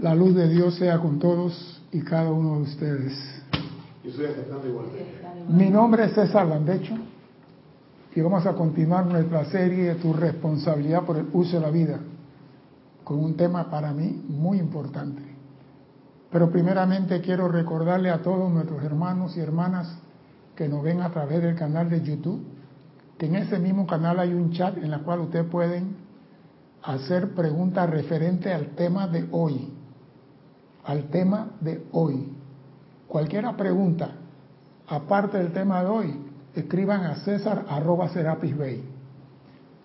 La luz de Dios sea con todos y cada uno de ustedes. Yo soy. Mi nombre es César Landecho y vamos a continuar nuestra serie de Tu responsabilidad por el uso de la vida con un tema para mí muy importante. Pero primeramente quiero recordarle a todos nuestros hermanos y hermanas que nos ven a través del canal de YouTube que en ese mismo canal hay un chat en el cual ustedes pueden hacer preguntas referentes al tema de hoy. Al tema de hoy. Cualquiera pregunta, aparte del tema de hoy, escriban a César arroba Serapis Bay,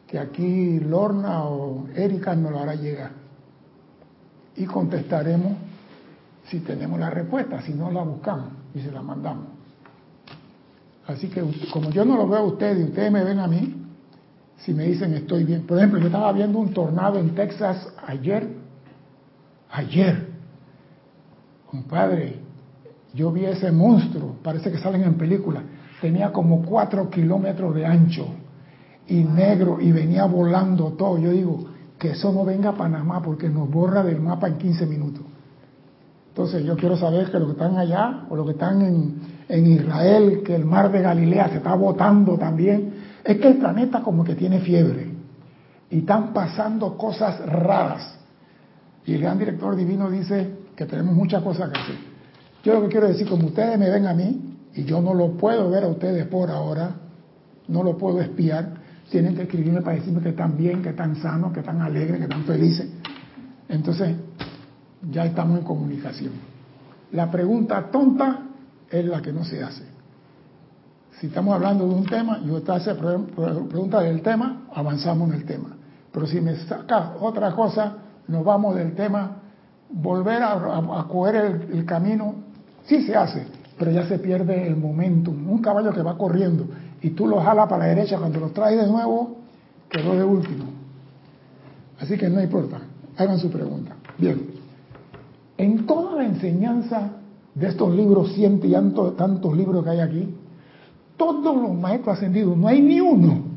que aquí Lorna o Erika nos lo hará llegar. Y contestaremos si tenemos la respuesta, si no la buscamos y se la mandamos. Así que como yo no lo veo a ustedes y ustedes me ven a mí, si me dicen estoy bien. Por ejemplo, yo estaba viendo un tornado en Texas ayer, ayer, compadre, yo vi ese monstruo, parece que salen en película, tenía como cuatro kilómetros de ancho y negro y venía volando todo. Yo digo, que eso no venga a Panamá porque nos borra del mapa en 15 minutos. Entonces yo quiero saber que los que están allá o los que están en, en Israel, que el mar de Galilea se está botando también, es que el planeta como que tiene fiebre y están pasando cosas raras. Y el gran director divino dice que tenemos muchas cosas que hacer. Yo lo que quiero decir, como ustedes me ven a mí, y yo no lo puedo ver a ustedes por ahora, no lo puedo espiar, tienen que escribirme para decirme que están bien, que están sanos, que están alegres, que están felices. Entonces, ya estamos en comunicación. La pregunta tonta es la que no se hace. Si estamos hablando de un tema y usted hace pregunta del tema, avanzamos en el tema. Pero si me saca otra cosa, nos vamos del tema, volver a, a, coger el, camino, sí se hace, pero ya se pierde el momentum. Un caballo que va corriendo y tú lo jalas para la derecha, cuando lo traes de nuevo, quedó de último. Así que no importa, hagan su pregunta. Bien, en toda la enseñanza de estos libros, cientos y tantos libros que hay aquí, todos los maestros ascendidos, no hay ni uno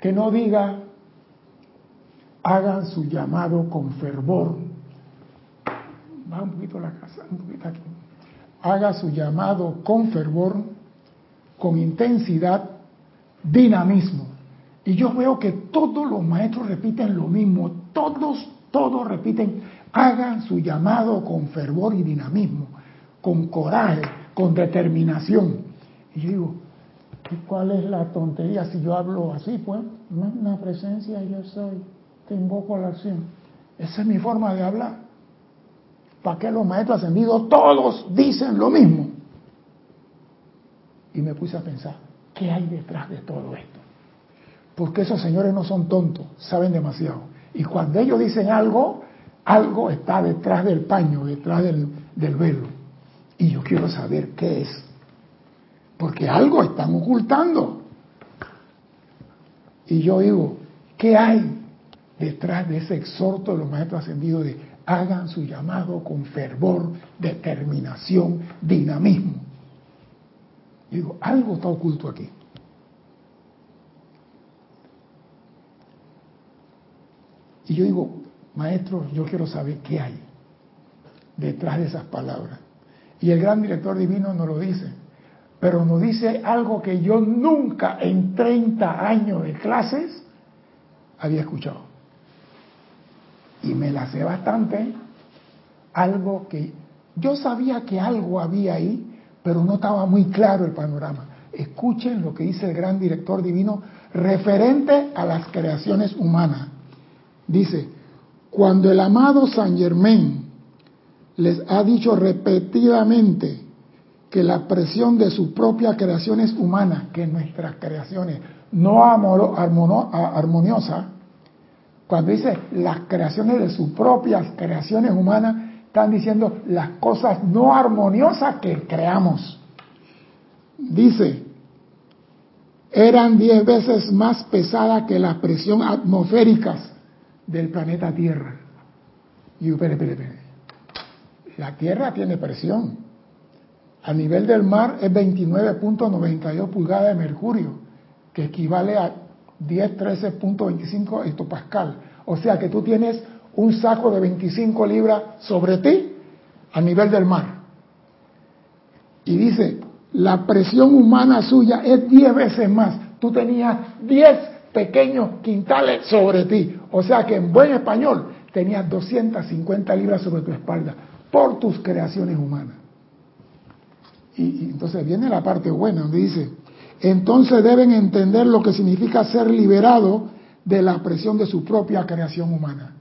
que no diga, hagan su llamado con fervor. Un poquito la casa, un poquito aquí. Haga su llamado con fervor, con intensidad, dinamismo. Y yo veo que todos los maestros repiten lo mismo, todos, todos repiten, hagan su llamado con fervor y dinamismo, con coraje, con determinación. Y yo digo, ¿cuál es la tontería si yo hablo así? Pues, una presencia yo soy, te invoco a la acción. Esa es mi forma de hablar. ¿Para qué los maestros ascendidos todos dicen lo mismo? Y me puse a pensar, ¿qué hay detrás de todo esto? Porque esos señores no son tontos, saben demasiado. Y cuando ellos dicen algo, algo está detrás del paño, detrás del, del velo. Y yo quiero saber qué es. Porque algo están ocultando. Y yo digo, ¿qué hay detrás de ese exhorto de los maestros ascendidos de hagan su llamado con fervor, determinación, dinamismo? Y digo, algo está oculto aquí. Y yo digo, maestro, yo quiero saber qué hay detrás de esas palabras. Y el gran director divino nos lo dice, pero nos dice algo que yo nunca en 30 años de clases había escuchado. Y me la sé bastante, algo que yo sabía que algo había ahí, pero no estaba muy claro el panorama. Escuchen lo que dice el gran director divino referente a las creaciones humanas. Dice, cuando el amado San Germain les ha dicho repetidamente que la presión de sus propias creaciones humanas, que nuestras creaciones no armoniosas, cuando dice las creaciones de sus propias creaciones humanas, están diciendo las cosas no armoniosas que creamos. Dice, eran diez veces más pesadas que las presiones atmosféricas del planeta Tierra. Y espere, espere, espere. La Tierra tiene presión. A nivel del mar es 29.92 pulgadas de mercurio, que equivale a 10, 13.25 hectopascal. O sea que tú tienes un saco de 25 libras sobre ti a nivel del mar. Y dice, la presión humana suya es 10 veces más. Tú tenías 10 pequeños quintales sobre ti. O sea que en buen español tenías 250 libras sobre tu espalda por tus creaciones humanas. Y, entonces viene la parte buena, donde dice, entonces deben entender lo que significa ser liberado de la presión de su propia creación humana.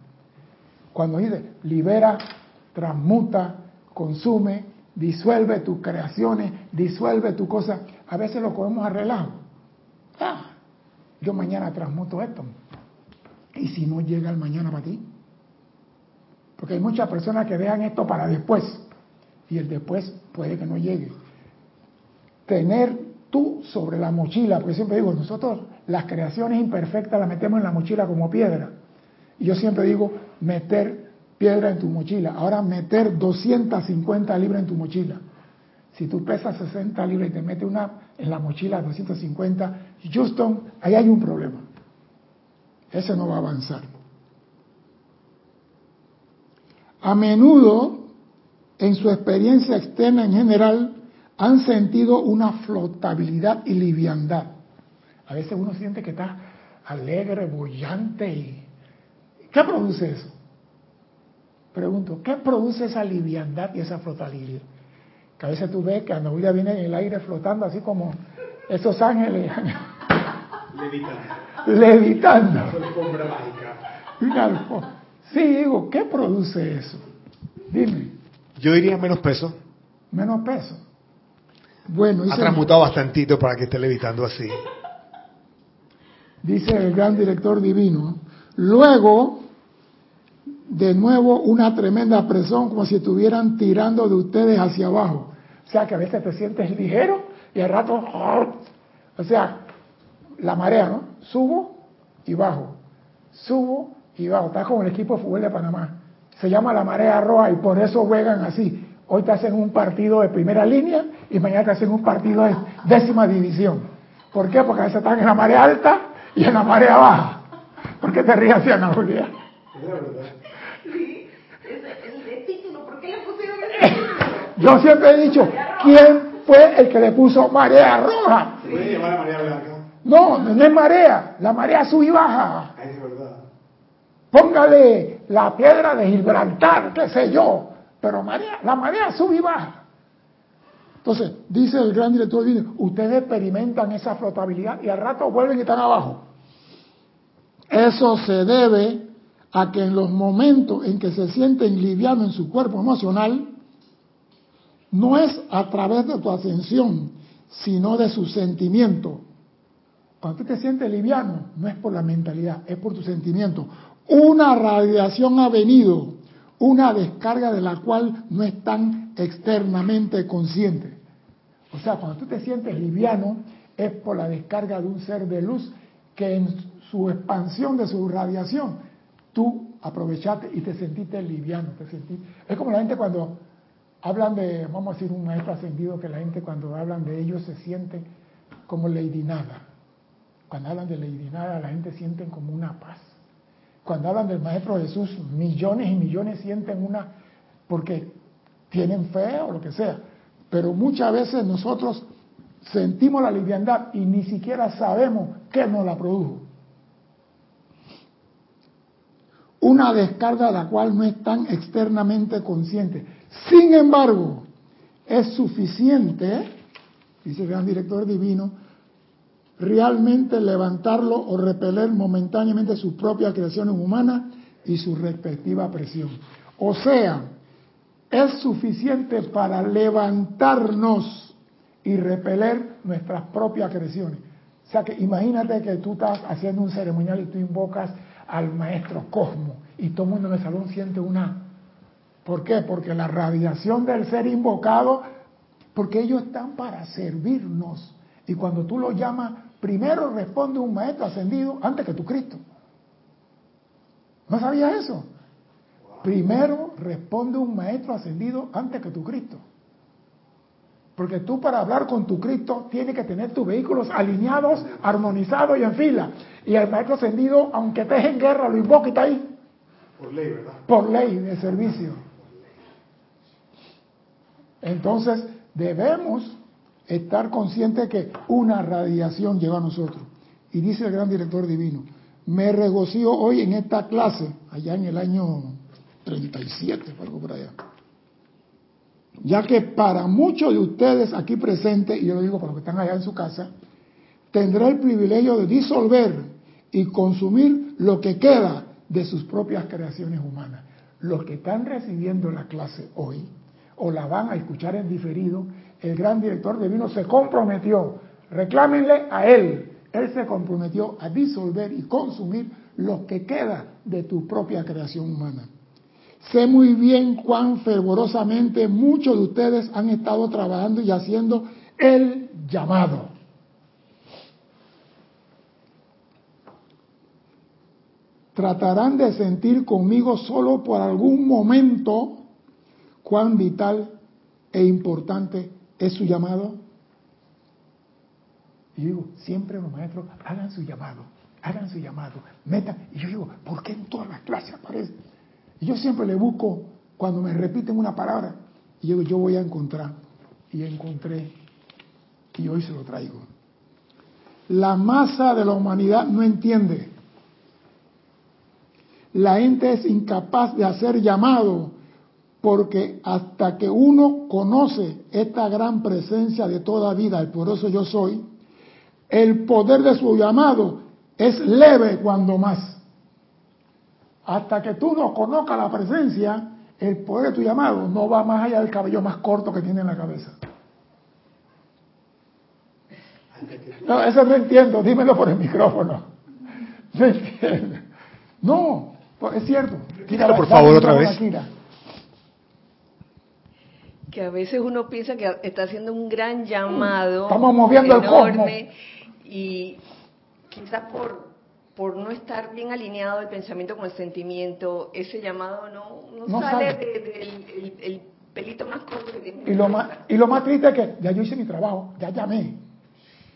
Cuando dice, libera, transmuta, consume, disuelve tus creaciones, disuelve tu cosa, a veces lo cogemos a Ah, yo mañana transmuto esto. ¿Y si no llega el mañana para ti? Porque hay muchas personas que dejan esto para después. Y el después puede que no llegue. Tener tú sobre la mochila, porque siempre digo, nosotros las creaciones imperfectas las metemos en la mochila como piedra. Y yo siempre digo, meter piedra en tu mochila. Ahora meter 250 libras en tu mochila. Si tú pesas 60 libras y te metes una en la mochila 250, Houston, ahí hay un problema. Ese no va a avanzar. A menudo, en su experiencia externa en general, han sentido una flotabilidad y liviandad. A veces uno siente que está alegre, bollante y... ¿Qué produce eso? Pregunto, ¿qué produce esa liviandad y esa flotabilidad? Que a veces tú ves que Anahuida viene en el aire flotando así como esos ángeles. Levitando. Levitando. Una alfombra Sí, digo, ¿qué produce eso? Dime. Yo diría menos peso. Menos peso. Bueno, ha transmutado bastantito para que esté levitando así. Dice el gran director divino. Luego, de nuevo, una tremenda presión, como si estuvieran tirando de ustedes hacia abajo. O sea, que a veces te sientes ligero y al rato, o sea, la marea, ¿no? Subo y bajo. Subo y va, está con el equipo de fútbol de Panamá. Se llama la marea roja y por eso juegan así. Hoy te hacen un partido de primera línea y mañana te hacen un partido de décima división. ¿Por qué? Porque a veces están en la marea alta y en la marea baja. ¿Por qué te ríes así, Ana Julia? Yo siempre he dicho, ¿quién fue el que le puso marea roja? No, no es marea, la marea sube y baja. Póngale la piedra de Gibraltar, qué sé yo. Pero la marea sube y baja. Entonces, dice el gran director del video, ustedes experimentan esa flotabilidad y al rato vuelven y están abajo. Eso se debe a que en los momentos en que se sienten livianos en su cuerpo emocional, no es a través de tu ascensión, sino de su sentimiento. Cuando tú te sientes liviano, no es por la mentalidad, es por tu sentimiento una radiación ha venido, una descarga de la cual no están externamente conscientes. O sea, cuando tú te sientes liviano, es por la descarga de un ser de luz que en su expansión de su radiación, tú aprovechaste y te sentiste liviano. Te Es como la gente cuando hablan de, vamos a decir, un maestro ascendido, que la gente cuando hablan de ellos se siente como Lady Nada. Cuando hablan de Lady Nada, la gente siente como una paz cuando hablan del Maestro Jesús, millones y millones sienten una, porque tienen fe o lo que sea. Pero muchas veces nosotros sentimos la liviandad y ni siquiera sabemos qué nos la produjo. Una descarga de la cual no están externamente conscientes. Sin embargo, es suficiente, dice el gran director divino, realmente levantarlo o repeler momentáneamente su propia creación humana y su respectiva presión. O sea, es suficiente para levantarnos y repeler nuestras propias creaciones. O sea que imagínate que tú estás haciendo un ceremonial y tú invocas al maestro Cosmo y todo el mundo en el salón siente una... ¿Por qué? Porque la radiación del ser invocado, porque ellos están para servirnos. Y cuando tú lo llamas primero responde un maestro ascendido antes que tu Cristo. ¿No sabías eso? Primero responde un maestro ascendido antes que tu Cristo. Porque tú para hablar con tu Cristo tienes que tener tus vehículos alineados, armonizados y en fila. Y el maestro ascendido, aunque estés en guerra, lo invoca y está ahí. Por ley, ¿verdad? Por ley de servicio. Entonces, debemos estar conscientes que una radiación llega a nosotros. Y dice el gran director divino, me regocijo hoy en esta clase, allá en el año 37, algo por allá. Ya que para muchos de ustedes aquí presentes, y yo lo digo para los que están allá en su casa, tendrá el privilegio de disolver y consumir lo que queda de sus propias creaciones humanas. Los que están recibiendo la clase hoy o la van a escuchar en diferido, el gran director divino se comprometió, reclámenle a él, él se comprometió a disolver y consumir lo que queda de tu propia creación humana. Sé muy bien cuán fervorosamente muchos de ustedes han estado trabajando y haciendo el llamado. Tratarán de sentir conmigo solo por algún momento cuán vital e importante es su llamado. Y digo, siempre los maestros hagan su llamado, hagan su llamado, metan. Y yo digo, ¿por qué en todas las clases aparece? Y yo siempre le busco cuando me repiten una palabra. Y yo digo, yo voy a encontrar. Y encontré. Y hoy se lo traigo. La masa de la humanidad no entiende. La gente es incapaz de hacer llamado porque hasta que uno conoce esta gran presencia de toda vida, el poderoso yo soy, el poder de su llamado es leve cuando más. Hasta que tú no conozcas la presencia, el poder de tu llamado no va más allá del cabello más corto que tiene en la cabeza. No, eso no entiendo, dímelo por el micrófono. No entiendo. No, pues es cierto. Quítalo por favor otra vez que a veces uno piensa que está haciendo un gran llamado Estamos moviendo enorme y quizás por por no estar bien alineado el pensamiento con el sentimiento, ese llamado no, no, sale, del el, pelito más corto que tiene. Y lo más, y lo más triste es que ya yo hice mi trabajo, ya llamé.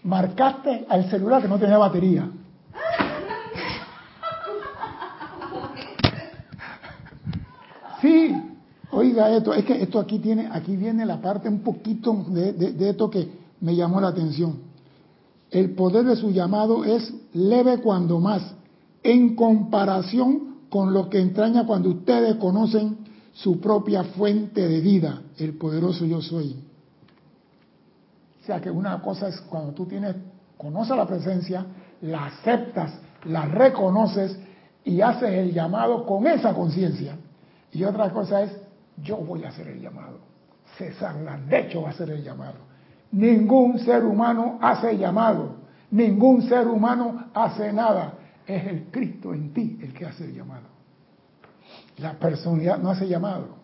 Marcaste al celular que no tenía batería. Esto, es que esto aquí tiene, aquí viene la parte un poquito de, esto que me llamó la atención. El poder de su llamado es leve cuando más, en comparación con lo que entraña cuando ustedes conocen su propia fuente de vida, el poderoso yo soy. O sea que una cosa es cuando tú tienes, conoces la presencia, la aceptas, la reconoces y haces el llamado con esa conciencia. Y otra cosa es yo voy a hacer el llamado. César hecho va a hacer el llamado. Ningún ser humano hace llamado. Ningún ser humano hace nada. Es el Cristo en ti el que hace el llamado. La personalidad no hace llamado.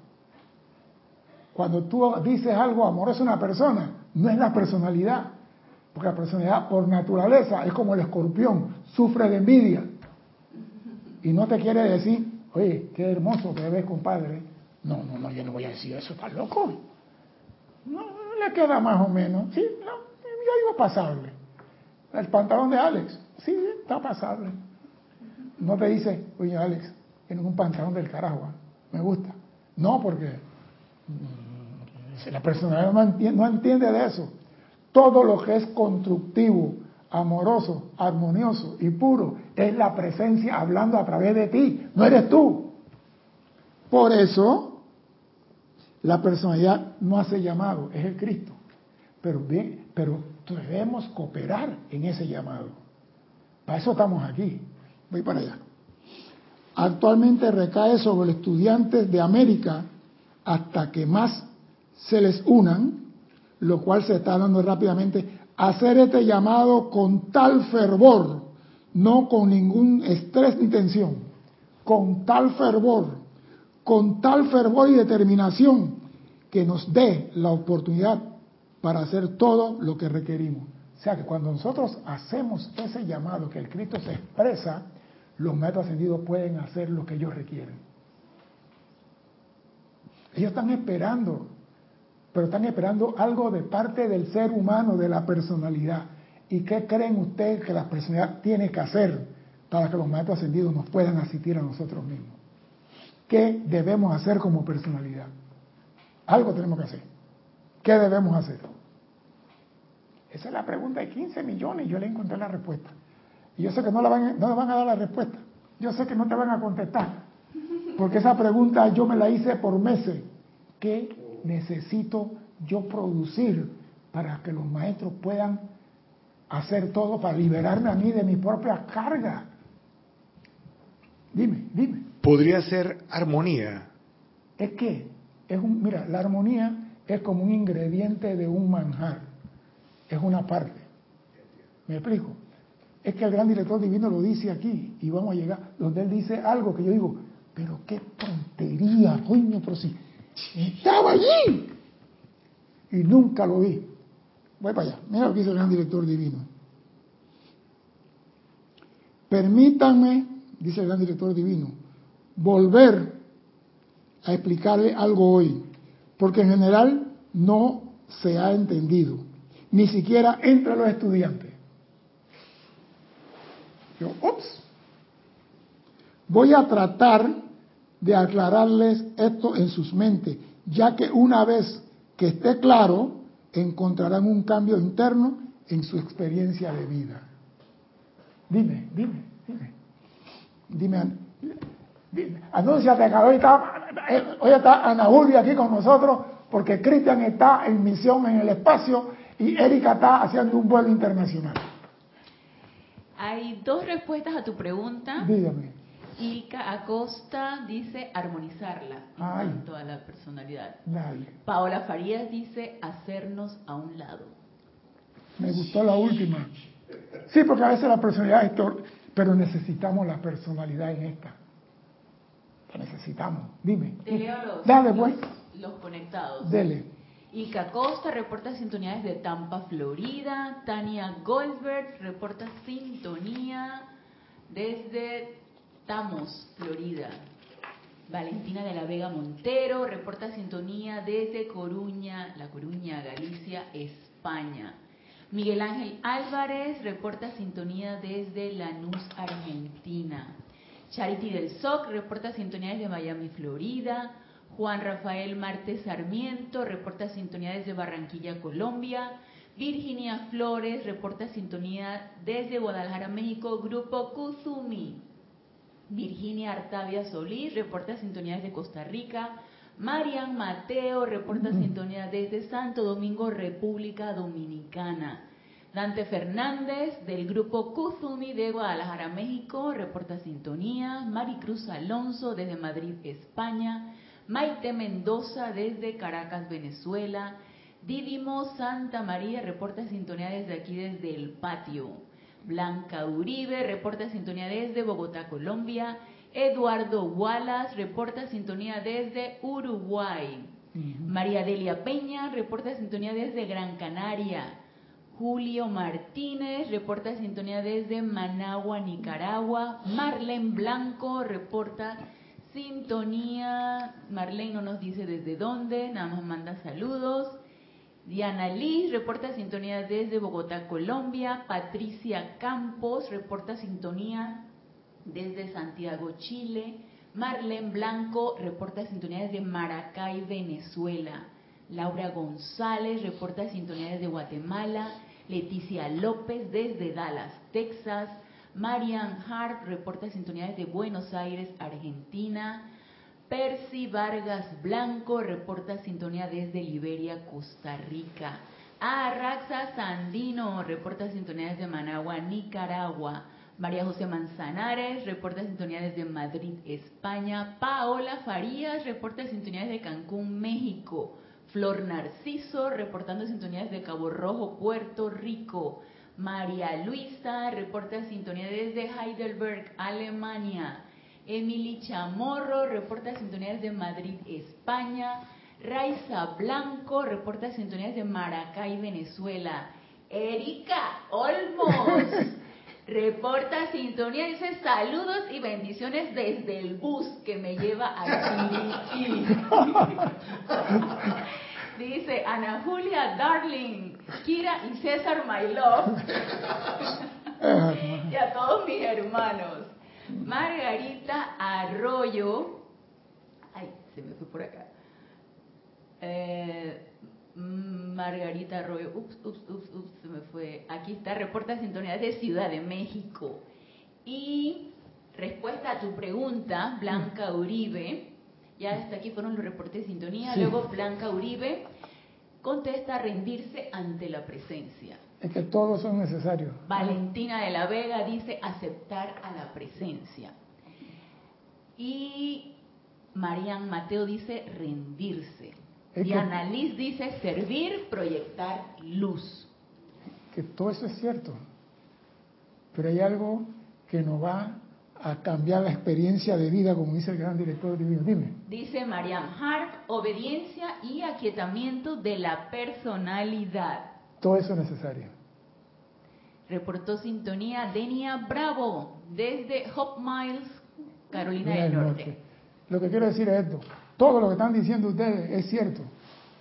Cuando tú dices algo amoroso a una persona, no es la personalidad. Porque la personalidad por naturaleza es como el escorpión, sufre de envidia. Y no te quiere decir, oye, qué hermoso que ves, compadre. No, no, no, yo no voy a decir eso, está loco. No, le queda más o menos. Sí, no, yo digo pasable. El pantalón de Alex, sí, está pasable. No te dice, oye Alex, tienes un pantalón del carajo, ¿ah? me gusta. No, porque mm, la personalidad no entiende, no entiende de eso. Todo lo que es constructivo, amoroso, armonioso y puro es la presencia hablando a través de ti, no eres tú. Por eso la personalidad no hace llamado, es el Cristo. Pero, bien, pero debemos cooperar en ese llamado. Para eso estamos aquí. Voy para allá. Actualmente recae sobre los estudiantes de América hasta que más se les unan, lo cual se está dando rápidamente, hacer este llamado con tal fervor, no con ningún estrés ni tensión, con tal fervor con tal fervor y determinación que nos dé la oportunidad para hacer todo lo que requerimos. O sea que cuando nosotros hacemos ese llamado que el Cristo se expresa, los maestros ascendidos pueden hacer lo que ellos requieren. Ellos están esperando, pero están esperando algo de parte del ser humano, de la personalidad. ¿Y qué creen ustedes que la personalidad tiene que hacer para que los maestros ascendidos nos puedan asistir a nosotros mismos? ¿Qué debemos hacer como personalidad? Algo tenemos que hacer. ¿Qué debemos hacer? Esa es la pregunta de 15 millones yo le encontré la respuesta. Y yo sé que no, la le van a dar la respuesta. Yo sé que no te van a contestar. Porque esa pregunta yo me la hice por meses. ¿Qué necesito yo producir para que los maestros puedan hacer todo para liberarme a mí de mi propia carga? Dime, dime. Podría ser armonía. Es que, es un, mira, la armonía es como un ingrediente de un manjar. Es una parte. ¿Me explico? Es que el gran director divino lo dice aquí y vamos a llegar donde él dice algo que yo digo, pero qué tontería, coño, pero si estaba allí y nunca lo vi. Voy para allá. Mira lo que dice el gran director divino. Permítanme, dice el gran director divino, volver a explicarle algo hoy, porque en general no se ha entendido, ni siquiera entre los estudiantes. Yo, ups, voy a tratar de aclararles esto en sus mentes, ya que una vez que esté claro, encontrarán un cambio interno en su experiencia de vida. Dime, dime, dime. Dime. Anúnciate que hoy está, hoy está Ana Julia aquí con nosotros porque Cristian está en misión en el espacio y Erika está haciendo un vuelo internacional. Hay dos respuestas a tu pregunta. Dígame. Ilka Acosta dice armonizarla en toda la personalidad. Dale. Paola Farías dice hacernos a un lado. Me gustó la última. Sí, porque a veces la personalidad es pero necesitamos la personalidad en esta. La necesitamos. Dime. Te leo los, Dale, pues. los, conectados. Dele. Ilka Costa reporta sintonía desde Tampa, Florida. Tania Goldberg reporta sintonía desde Tamos, Florida. Valentina de la Vega Montero reporta sintonía desde Coruña, La Coruña, Galicia, España. Miguel Ángel Álvarez reporta sintonía desde Lanús, Argentina. Charity del SOC reporta sintonía desde Miami, Florida. Juan Rafael Martes Sarmiento reporta sintonía desde Barranquilla, Colombia. Virginia Flores reporta sintonía desde Guadalajara, México, Grupo Kuzumi. Virginia Artavia Solís reporta sintonía desde Costa Rica. Marian Mateo reporta sintonía desde Santo Domingo, República Dominicana. Dante Fernández del grupo Kuzumi de Guadalajara, México, reporta sintonía. Maricruz Alonso desde Madrid, España. Maite Mendoza desde Caracas, Venezuela. Didimo Santa María reporta sintonía desde aquí, desde el patio. Blanca Uribe reporta sintonía desde Bogotá, Colombia. Eduardo Wallace reporta sintonía desde Uruguay. María Delia Peña reporta sintonía desde Gran Canaria. Julio Martínez reporta sintonía desde Managua, Nicaragua. Marlene Blanco reporta sintonía. Marlene no nos dice desde dónde, nada más manda saludos. Diana Liz reporta sintonía desde Bogotá, Colombia. Patricia Campos reporta sintonía desde Santiago, Chile. Marlene Blanco reporta sintonía desde Maracay, Venezuela. Laura González reporta sintonía desde Guatemala. Leticia López desde Dallas, Texas. Marian Hart reporta sintonía desde Buenos Aires, Argentina. Percy Vargas Blanco reporta sintonía desde Liberia, Costa Rica. Arraxa Sandino reporta sintonía desde Managua, Nicaragua. María José Manzanares reporta sintonía desde Madrid, España. Paola Farías reporta sintonía desde Cancún, México. Flor Narciso reportando sintonía desde Cabo Rojo, Puerto Rico. María Luisa reporta sintonía desde Heidelberg, Alemania. Emily Chamorro reporta sintonías de Madrid, España. Raiza Blanco reporta sintonías de Maracay, Venezuela. Erika Olmos reporta sintonía, dice saludos y bendiciones desde el bus que me lleva a Chiriquí. dice Ana Julia Darling, Kira y César My Love. y a todos mis hermanos. Margarita Arroyo Ay, se me fue por acá. Eh, Margarita Arroyo, ups, ups, ups, ups, se me fue. Aquí está, reporta sintonía de Ciudad de México. Y respuesta a tu pregunta, Blanca Uribe, ya hasta aquí fueron los reportes de sintonía, luego Blanca Uribe contesta rendirse ante la presencia. Es que todos son necesarios. Valentina de la Vega dice aceptar a la presencia. Y Marian Mateo dice rendirse. y Annalise dice servir, proyectar luz. Que todo eso es cierto. Pero hay algo que nos va a cambiar la experiencia de vida, como dice el gran director divino. Dime. Dice Mariam Hart, obediencia y aquietamiento de la personalidad. Todo eso es necesario. Reportó sintonía Denia Bravo desde Hope Miles, Carolina del Norte. Lo que quiero decir es esto. Todo lo que están diciendo ustedes es cierto.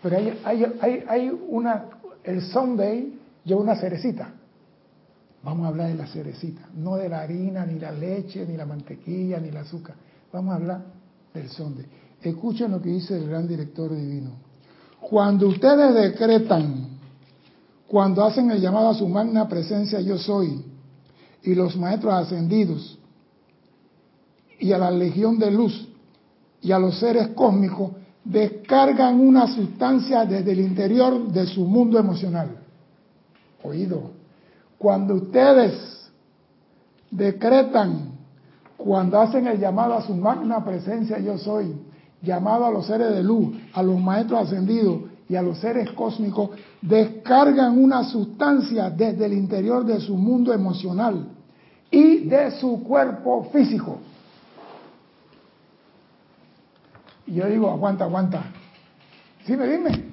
Pero hay, hay, hay, hay una, el Sunday lleva una cerecita. Vamos a hablar de la cerecita, no de la harina, ni la leche, ni la mantequilla, ni el azúcar. Vamos a hablar del sonde. Escuchen lo que dice el gran director divino. Cuando ustedes decretan, cuando hacen el llamado a su magna presencia yo soy, y los maestros ascendidos, y a la legión de luz, y a los seres cósmicos, descargan una sustancia desde el interior de su mundo emocional. Oído cuando ustedes decretan, cuando hacen el llamado a su magna presencia yo soy, llamado a los seres de luz, a los maestros ascendidos y a los seres cósmicos, descargan una sustancia desde el interior de su mundo emocional y de su cuerpo físico. Y yo digo, aguanta, aguanta. Dime, dime.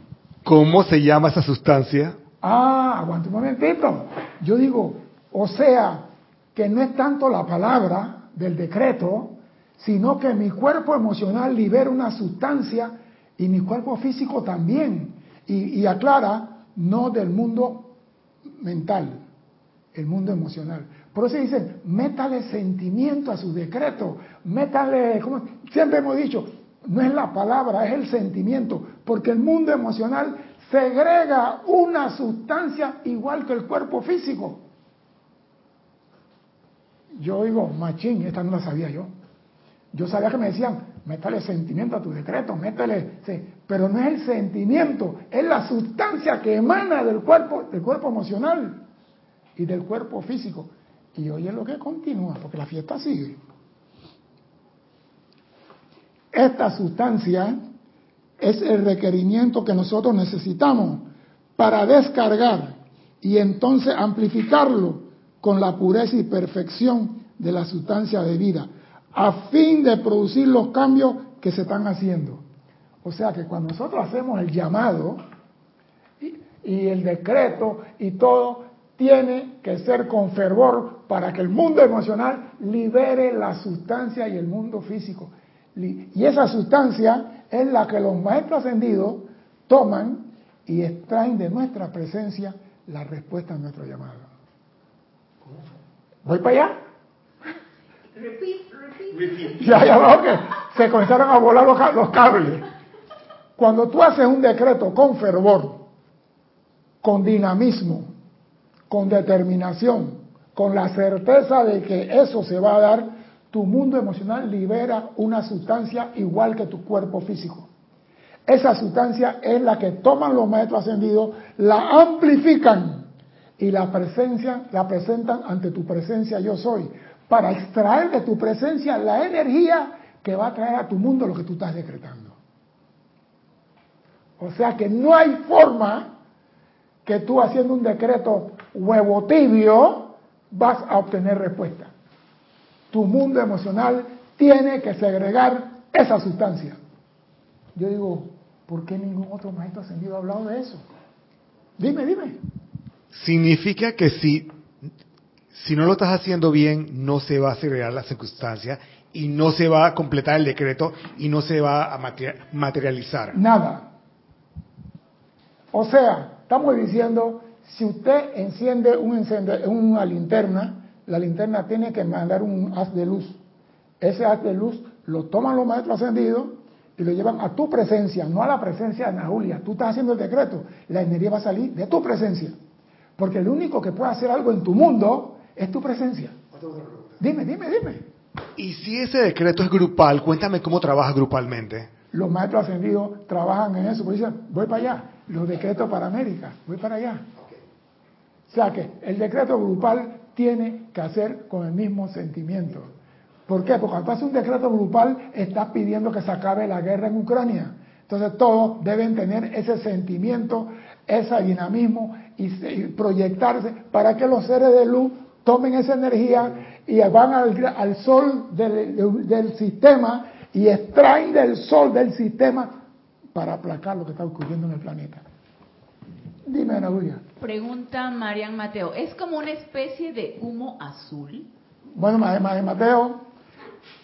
¿Cómo se llama esa sustancia? Ah, aguanta un momentito. Yo digo, o sea, que no es tanto la palabra del decreto, sino que mi cuerpo emocional libera una sustancia y mi cuerpo físico también. Y, aclara, no del mundo mental, el mundo emocional. Por eso dicen, métale sentimiento a su decreto, métale, como siempre hemos dicho, no es la palabra, es el sentimiento, porque el mundo emocional segrega una sustancia igual que el cuerpo físico. Yo digo, machín, esta no la sabía yo. Yo sabía que me decían, métale sentimiento a tu decreto, métale, sí, pero no es el sentimiento, es la sustancia que emana del cuerpo, del cuerpo emocional y del cuerpo físico. Y hoy es lo que continúa, porque la fiesta sigue. Esta sustancia es el requerimiento que nosotros necesitamos para descargar y entonces amplificarlo con la pureza y perfección de la sustancia de vida, a fin de producir los cambios que se están haciendo. O sea que cuando nosotros hacemos el llamado y, el decreto y todo, tiene que ser con fervor para que el mundo emocional libere la sustancia y el mundo físico. Y esa sustancia es la que los maestros ascendidos toman y extraen de nuestra presencia la respuesta a nuestro llamado. ¿Voy para allá? Ya, ya veo que se comenzaron a volar los, los cables. Cuando tú haces un decreto con fervor, con dinamismo, con determinación, con la certeza de que eso se va a dar, tu mundo emocional libera una sustancia igual que tu cuerpo físico. Esa sustancia es la que toman los maestros ascendidos, la amplifican y la, presencia, la presentan ante tu presencia yo soy, para extraer de tu presencia la energía que va a traer a tu mundo lo que tú estás decretando. O sea que no hay forma que tú haciendo un decreto huevo tibio vas a obtener respuesta tu mundo emocional tiene que segregar esa sustancia. Yo digo, ¿por qué ningún otro maestro ascendido ha hablado de eso? Dime, dime. Significa que si, si no lo estás haciendo bien, no se va a segregar la circunstancia y no se va a completar el decreto y no se va a materializar. Nada. O sea, estamos diciendo, si usted enciende un una linterna, la linterna tiene que mandar un haz de luz. Ese haz de luz lo toman los maestros ascendidos y lo llevan a tu presencia, no a la presencia de Ana Julia. Tú estás haciendo el decreto, la energía va a salir de tu presencia. Porque el único que puede hacer algo en tu mundo es tu presencia. Dime, dime, dime. Y si ese decreto es grupal, cuéntame cómo trabaja grupalmente. Los maestros ascendidos trabajan en eso, pues dicen, voy para allá, los decretos para América, voy para allá. O sea que el decreto grupal tiene que hacer con el mismo sentimiento. ¿Por qué? Porque cuando hace un decreto grupal, estás pidiendo que se acabe la guerra en Ucrania. Entonces todos deben tener ese sentimiento, ese dinamismo y proyectarse para que los seres de luz tomen esa energía y van al, sol del, sistema y extraen del sol del sistema para aplacar lo que está ocurriendo en el planeta. Dime, Ana Julia. Pregunta Marian Mateo, ¿es como una especie de humo azul? Bueno, Marian Mateo,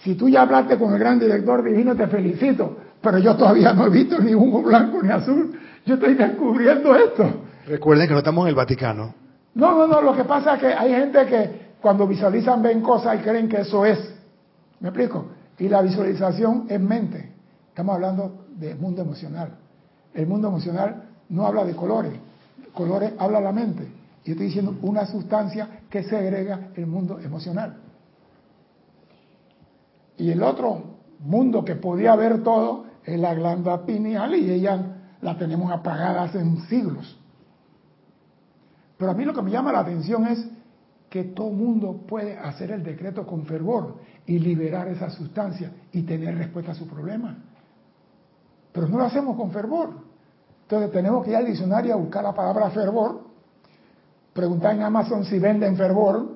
si tú ya hablaste con el gran director divino, te felicito, pero yo todavía no he visto ni humo blanco ni azul. Yo estoy descubriendo esto. Recuerden que no estamos en el Vaticano. No, no, no, lo que pasa es que hay gente que cuando visualizan ven cosas y creen que eso es. ¿Me explico? Y la visualización es mente. Estamos hablando del mundo emocional. El mundo emocional no habla de colores. Colores habla la mente. Y estoy diciendo una sustancia que segrega el mundo emocional. Y el otro mundo que podía ver todo es la glándula pineal y ella la tenemos apagada hace siglos. Pero a mí lo que me llama la atención es que todo mundo puede hacer el decreto con fervor y liberar esa sustancia y tener respuesta a su problema. Pero no lo hacemos con fervor. Entonces tenemos que ir al diccionario a buscar la palabra fervor, preguntar en Amazon si venden fervor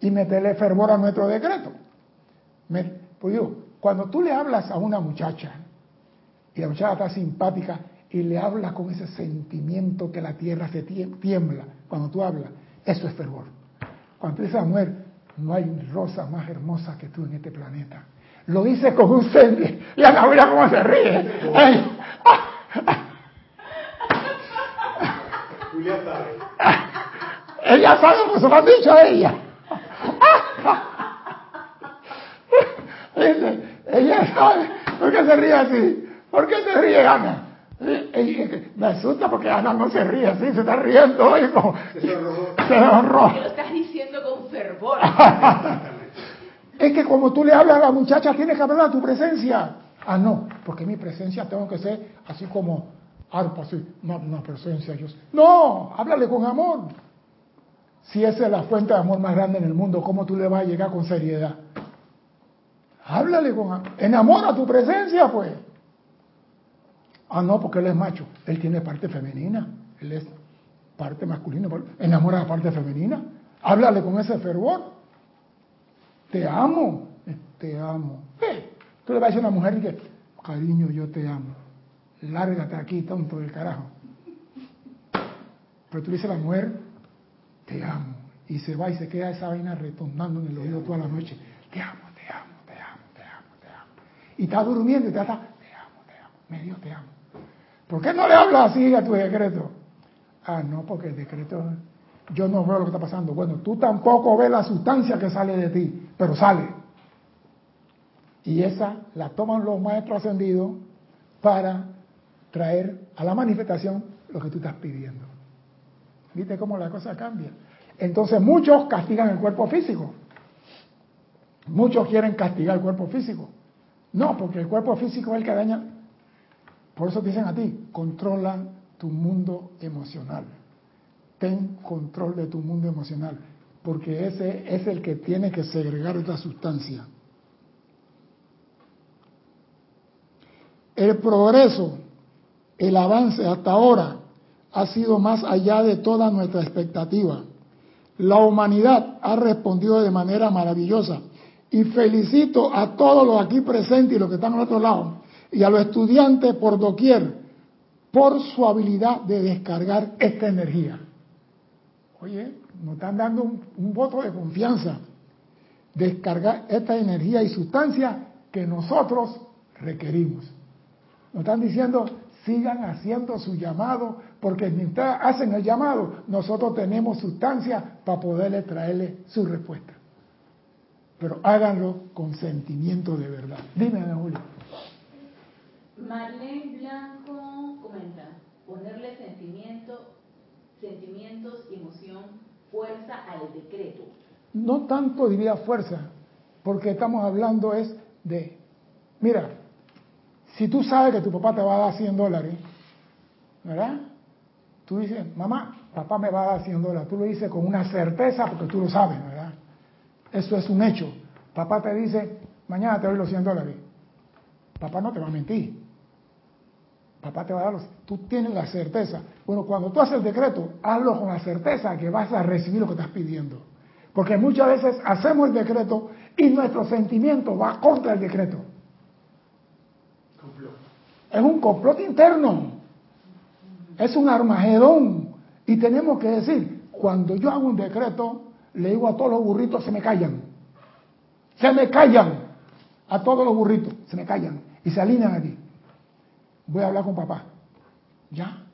y meterle fervor a nuestro decreto. pues digo, cuando tú le hablas a una muchacha y la muchacha está simpática y le hablas con ese sentimiento que la tierra se tiembla cuando tú hablas, eso es fervor. Cuando tú dices a mujer, no hay rosa más hermosa que tú en este planeta. Lo dice con un sentimiento. Y Ana mira cómo se ríe. Julia sabe. Ella sabe, pues se lo han dicho a ella. ella sabe. ¿Por qué se ríe así? ¿Por qué se ríe Ana? Me asusta porque Ana no se ríe así, se está riendo. Y como, se honró. Lo estás diciendo con fervor. es que como tú le hablas a la muchacha, tienes que hablar a tu presencia. Ah, no, porque mi presencia tengo que ser así como arpa, así, una, presencia. Yo, no, háblale con amor. Si esa es la fuente de amor más grande en el mundo, ¿cómo tú le vas a llegar con seriedad? Háblale con amor. Enamora tu presencia, pues. Ah, no, porque él es macho. Él tiene parte femenina. Él es parte masculina. Enamora la parte femenina. Háblale con ese fervor. Te amo. Te amo. Tú le vas a decir a una mujer que, cariño, yo te amo. Lárgate aquí, tonto del carajo. Pero tú dices a la mujer, te amo. Y se va y se queda esa vaina retornando en el oído toda la noche. Te amo, te amo, te amo, te amo, te amo. Y está durmiendo y te está, te amo, te amo, medio te amo. ¿Por qué no le hablas así a tu decreto? Ah, no, porque el decreto, yo no veo lo que está pasando. Bueno, tú tampoco ves la sustancia que sale de ti, pero sale. Y esa la toman los maestros ascendidos para traer a la manifestación lo que tú estás pidiendo. ¿Viste cómo la cosa cambia? Entonces muchos castigan el cuerpo físico. Muchos quieren castigar el cuerpo físico. No, porque el cuerpo físico es el que daña por eso dicen a ti, controla tu mundo emocional. Ten control de tu mundo emocional, porque ese es el que tiene que segregar esta sustancia. El progreso, el avance hasta ahora ha sido más allá de toda nuestra expectativa. La humanidad ha respondido de manera maravillosa y felicito a todos los aquí presentes y los que están al otro lado y a los estudiantes por doquier por su habilidad de descargar esta energía. Oye, nos están dando un, voto de confianza. Descargar esta energía y sustancia que nosotros requerimos. Nos están diciendo, sigan haciendo su llamado, porque mientras hacen el llamado, nosotros tenemos sustancia para poderle traerle su respuesta. Pero háganlo con sentimiento de verdad. Dime, Julio. Marlene Blanco comenta, ponerle sentimiento, sentimientos emoción, fuerza al decreto. No tanto diría fuerza, porque estamos hablando es de, mira, si tú sabes que tu papá te va a dar 100 dólares, ¿verdad? Tú dices, mamá, papá me va a dar 100 dólares. Tú lo dices con una certeza porque tú lo sabes, ¿verdad? Eso es un hecho. Papá te dice, mañana te doy los 100 dólares. Papá no te va a mentir. Papá te va a dar los... Tú tienes la certeza. Bueno, cuando tú haces el decreto, hazlo con la certeza que vas a recibir lo que estás pidiendo. Porque muchas veces hacemos el decreto y nuestro sentimiento va contra el decreto. Es un complot interno. Es un armagedón. Y tenemos que decir, cuando yo hago un decreto, le digo a todos los burritos, se me callan. Se me callan. A todos los burritos, se me callan. Y se alinean aquí. Voy a hablar con papá. ¿Ya?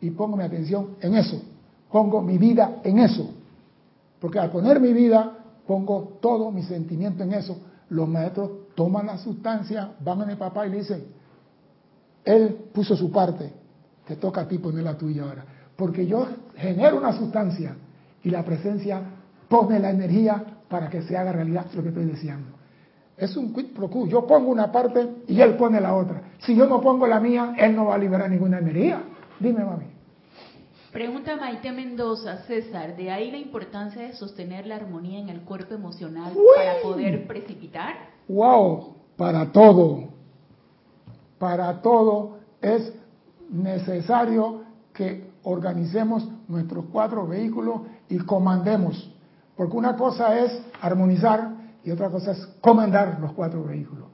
Y pongo mi atención en eso. Pongo mi vida en eso. Porque al poner mi vida, pongo todo mi sentimiento en eso. Los maestros toman la sustancia, van a mi papá y le dicen, él puso su parte, te toca a ti poner la tuya ahora. Porque yo genero una sustancia y la presencia pone la energía para que se haga realidad lo que estoy deseando. Es un quid pro quo. Yo pongo una parte y él pone la otra. Si yo no pongo la mía, él no va a liberar ninguna energía. Dime, mami. Pregunta Maite Mendoza, César, ¿de ahí la importancia de sostener la armonía en el cuerpo emocional para poder precipitar? ¡Wow! Para todo. Para todo es necesario que organicemos nuestros cuatro vehículos y comandemos. Porque una cosa es armonizar y otra cosa es comandar los cuatro vehículos.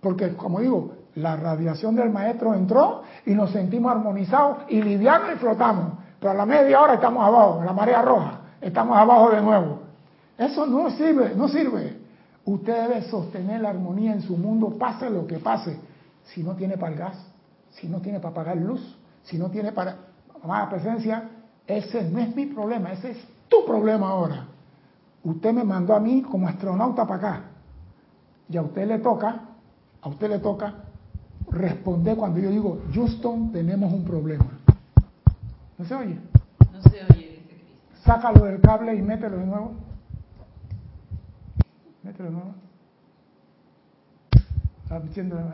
Porque, como digo, la radiación del maestro entró y nos sentimos armonizados y livianos y flotamos. Pero a la media hora estamos abajo, en la marea roja, estamos abajo de nuevo. Eso no sirve, no sirve. Usted debe sostener la armonía en su mundo, pase lo que pase. Si no tiene para el gas, si no tiene para pagar luz, si no tiene para más presencia, ese no es mi problema, ese es tu problema ahora. Usted me mandó a mí como astronauta para acá. Y a usted le toca, a usted le toca responder cuando yo digo, Houston, tenemos un problema. ¿No se oye? No se oye, dice Sácalo del cable y mételo de nuevo. Mételo de nuevo. ¿Está diciendo?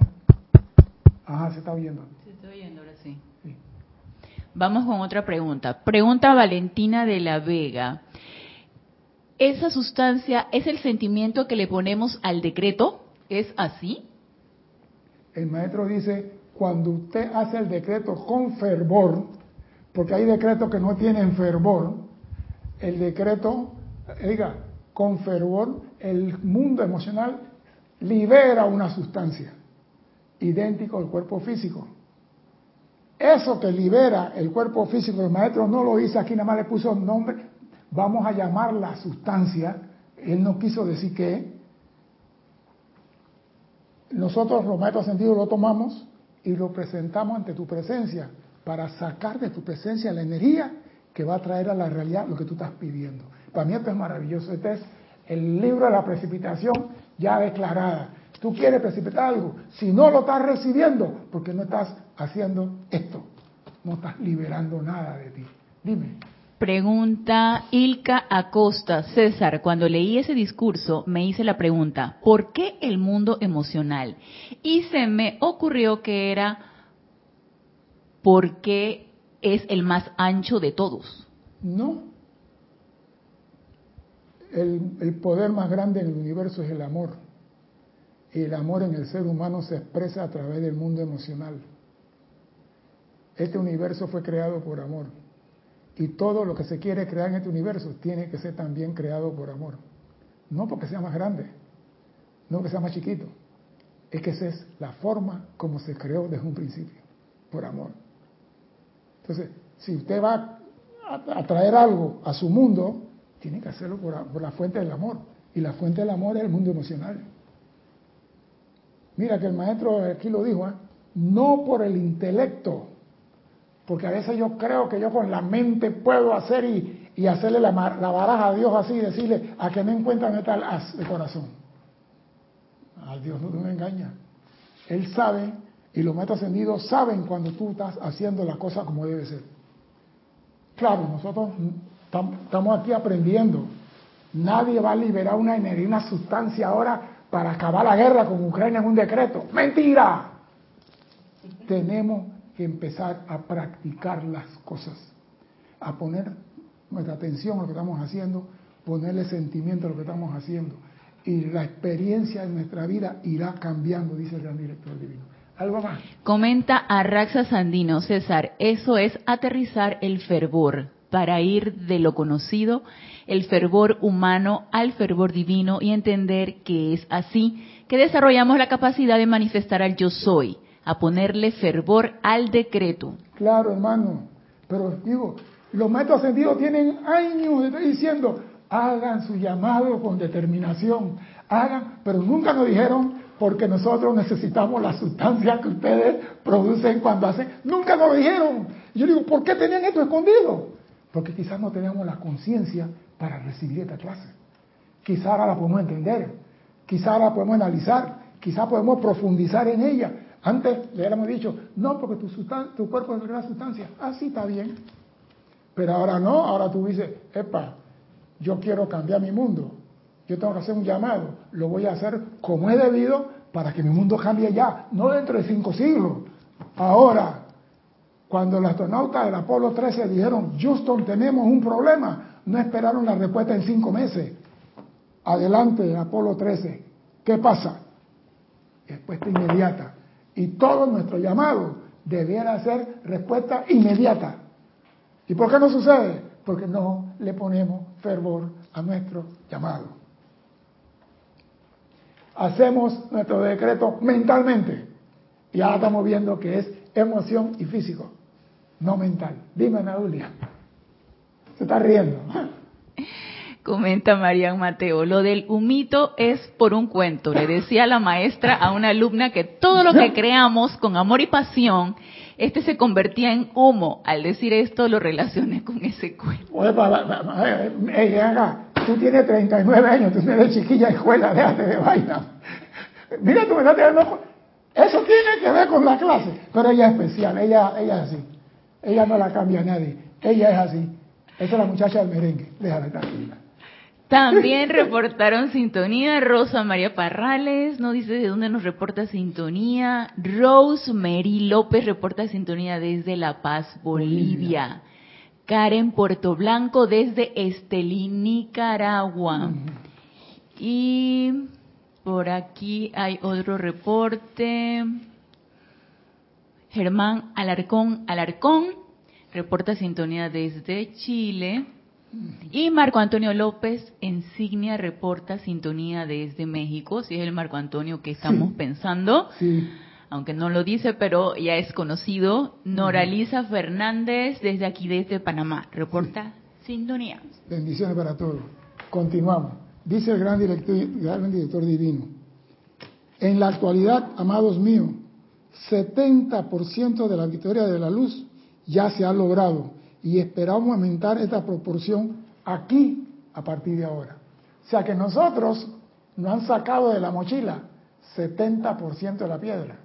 Ajá, se está oyendo. Se está oyendo ahora sí. sí. Vamos con otra pregunta. Pregunta Valentina de la Vega esa sustancia es el sentimiento que le ponemos al decreto, ¿es así? El maestro dice, cuando usted hace el decreto con fervor, porque hay decretos que no tienen fervor, el decreto, diga, con fervor, el mundo emocional libera una sustancia, idéntico al cuerpo físico. Eso que libera el cuerpo físico, el maestro no lo dice aquí, nada más le puso nombre, vamos a llamar la sustancia, él no quiso decir qué, nosotros los maestros sentidos lo tomamos y lo presentamos ante tu presencia para sacar de tu presencia la energía que va a traer a la realidad lo que tú estás pidiendo. Para mí esto es maravilloso. Este es el libro de la precipitación ya declarada. Tú quieres precipitar algo. Si no lo estás recibiendo, porque no estás haciendo esto. No estás liberando nada de ti. Dime. Pregunta Ilka Acosta. César, cuando leí ese discurso me hice la pregunta, ¿por qué el mundo emocional? Y se me ocurrió que era porque es el más ancho de todos. No. El, poder más grande en el universo es el amor. Y el amor en el ser humano se expresa a través del mundo emocional. Este universo fue creado por amor y todo lo que se quiere crear en este universo tiene que ser también creado por amor. No porque sea más grande, no porque sea más chiquito. Es que esa es la forma como se creó desde un principio, por amor. Entonces, si usted va a traer algo a su mundo, tiene que hacerlo por, la fuente del amor. Y la fuente del amor es el mundo emocional. Mira que el maestro aquí lo dijo, ¿eh? no por el intelecto, porque a veces yo creo que yo con la mente puedo hacer y, hacerle la, baraja a Dios así y decirle a que me encuentran tal as de corazón. A Dios no me engaña. Él sabe, y los maestros ascendidos saben cuando tú estás haciendo la cosa como debe ser. Claro, nosotros estamos aquí aprendiendo. Nadie va a liberar una energía, una sustancia ahora para acabar la guerra con Ucrania en un decreto. ¡Mentira! Tenemos que empezar a practicar las cosas, a poner nuestra atención a lo que estamos haciendo, ponerle sentimiento a lo que estamos haciendo. Y la experiencia en nuestra vida irá cambiando, dice el gran director divino. ¿Algo más? Comenta Arraxa Sandino, César, eso es aterrizar el fervor para ir de lo conocido, el fervor humano al fervor divino y entender que es así que desarrollamos la capacidad de manifestar al yo soy, a ponerle fervor al decreto. Claro, hermano, pero digo, los maestros ascendidos tienen años diciendo, hagan su llamado con determinación, hagan, pero nunca nos dijeron porque nosotros necesitamos la sustancia que ustedes producen cuando hacen, nunca nos dijeron. Yo digo, ¿por qué tenían esto escondido? Porque quizás no teníamos la conciencia para recibir esta clase. Quizás ahora la podemos entender, quizás ahora la podemos analizar, quizás podemos profundizar en ella. Antes le hubiéramos dicho, no, porque tu, tu cuerpo es gran sustancia. Así está bien. Pero ahora no, ahora tú dices, epa, yo quiero cambiar mi mundo, yo tengo que hacer un llamado, lo voy a hacer como es debido para que mi mundo cambie ya, no dentro de cinco siglos. Ahora, cuando los astronautas del Apolo 13 dijeron, Houston, tenemos un problema, no esperaron la respuesta en cinco meses. Adelante, Apolo 13. ¿Qué pasa? Respuesta inmediata. Y todo nuestro llamado debiera ser respuesta inmediata. ¿Y por qué no sucede? Porque no le ponemos fervor a nuestro llamado. Hacemos nuestro decreto mentalmente y ahora estamos viendo que es emoción y físico, no mental. Dime, Naulia. Se está riendo. Comenta Marian Mateo, lo del humito es por un cuento. Le decía la maestra a una alumna que todo lo que creamos con amor y pasión este se convertía en humo. Al decir esto lo relacioné con ese cuento. Oye, tú tienes 39 años, tú eres chiquilla de escuela, déjate de vaina. Mira, tú me estás. Eso tiene que ver con la clase, pero ella es especial, ella, ella es así. Ella no la cambia a nadie, ella es así. Esa es la muchacha del merengue, déjala tranquila. También reportaron sintonía Rosa María Parrales, no dice de dónde nos reporta sintonía. Rosemary López reporta sintonía desde La Paz, Bolivia. Karen Puerto Blanco desde Estelí, Nicaragua. Y por aquí hay otro reporte. Germán Alarcón Alarcón reporta sintonía desde Chile. Y Marco Antonio López, insignia, reporta sintonía desde México, si es el Marco Antonio que estamos pensando, aunque no lo dice, pero ya es conocido. Noraliza Fernández, desde aquí, desde Panamá, reporta sintonía. Bendiciones para todos. Continuamos. Dice el gran director, gran director divino, en la actualidad, amados míos, 70% de la victoria de la luz ya se ha logrado y esperamos aumentar esta proporción aquí a partir de ahora. O sea que nosotros nos han sacado de la mochila 70% de la piedra.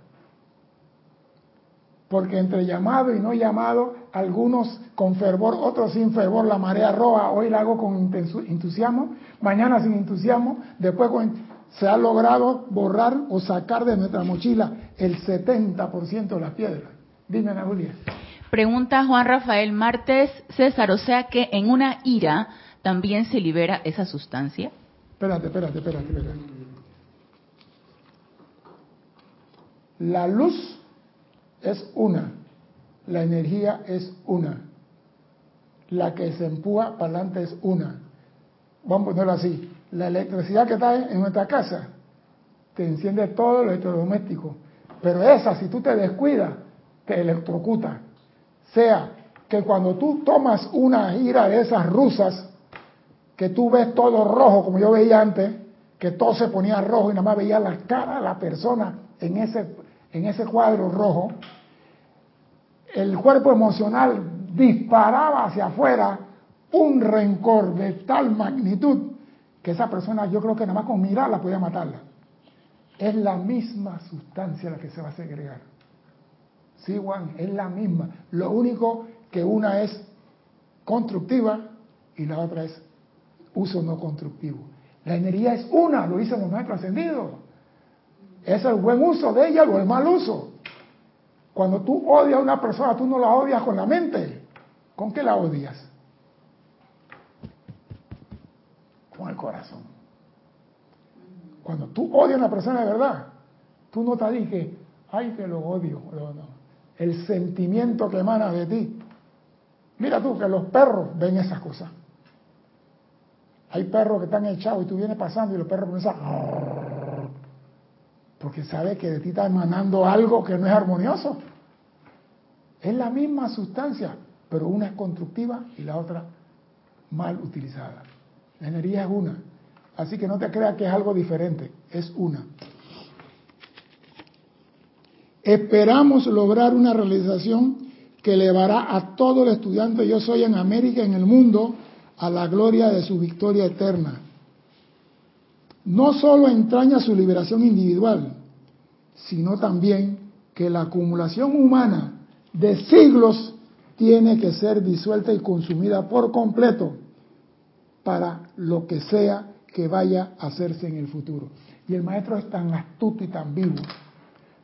Porque entre llamado y no llamado, algunos con fervor, otros sin fervor, la marea roja, hoy la hago con entusiasmo, mañana sin entusiasmo, después se ha logrado borrar o sacar de nuestra mochila el 70% de la piedra. Dime, Ana Julia. Pregunta Juan Rafael Martes, César, o sea que en una ira también se libera esa sustancia. Espérate, espérate, espérate, espérate. La luz es una, la energía es una, la que se empuja para adelante es una. Vamos a ponerlo así, la electricidad que está en nuestra casa te enciende todo el electrodoméstico, pero esa, si tú te descuidas, te electrocuta. Sea que cuando tú tomas una gira de esas rusas, que tú ves todo rojo, como yo veía antes, que todo se ponía rojo y nada más veía la cara de la persona en ese, en ese cuadro rojo, el cuerpo emocional disparaba hacia afuera un rencor de tal magnitud que esa persona yo creo que nada más con mirarla podía matarla. Es la misma sustancia la que se va a segregar. Sí, Juan, es la misma. Lo único que una es constructiva y la otra es uso no constructivo. La energía es una, lo dicen los maestros ascendidos. Es el buen uso de ella o el mal uso. Cuando tú odias a una persona, tú no la odias con la mente. ¿Con qué la odias? Con el corazón. Cuando tú odias a una persona de verdad, tú no te dices, ay, que lo odio. El sentimiento que emana de ti. Mira tú que los perros ven esas cosas. Hay perros que están echados y tú vienes pasando y los perros comienzan porque sabe que de ti está emanando algo que no es armonioso. Es la misma sustancia, pero una es constructiva y la otra mal utilizada. La energía es una. Así que no te creas que es algo diferente, es una. Esperamos lograr una realización que elevará a todo el estudiante yo soy en América, en el mundo, a la gloria de su victoria eterna. No solo entraña su liberación individual, sino también que la acumulación humana de siglos tiene que ser disuelta y consumida por completo para lo que sea que vaya a hacerse en el futuro. Y el maestro es tan astuto y tan vivo.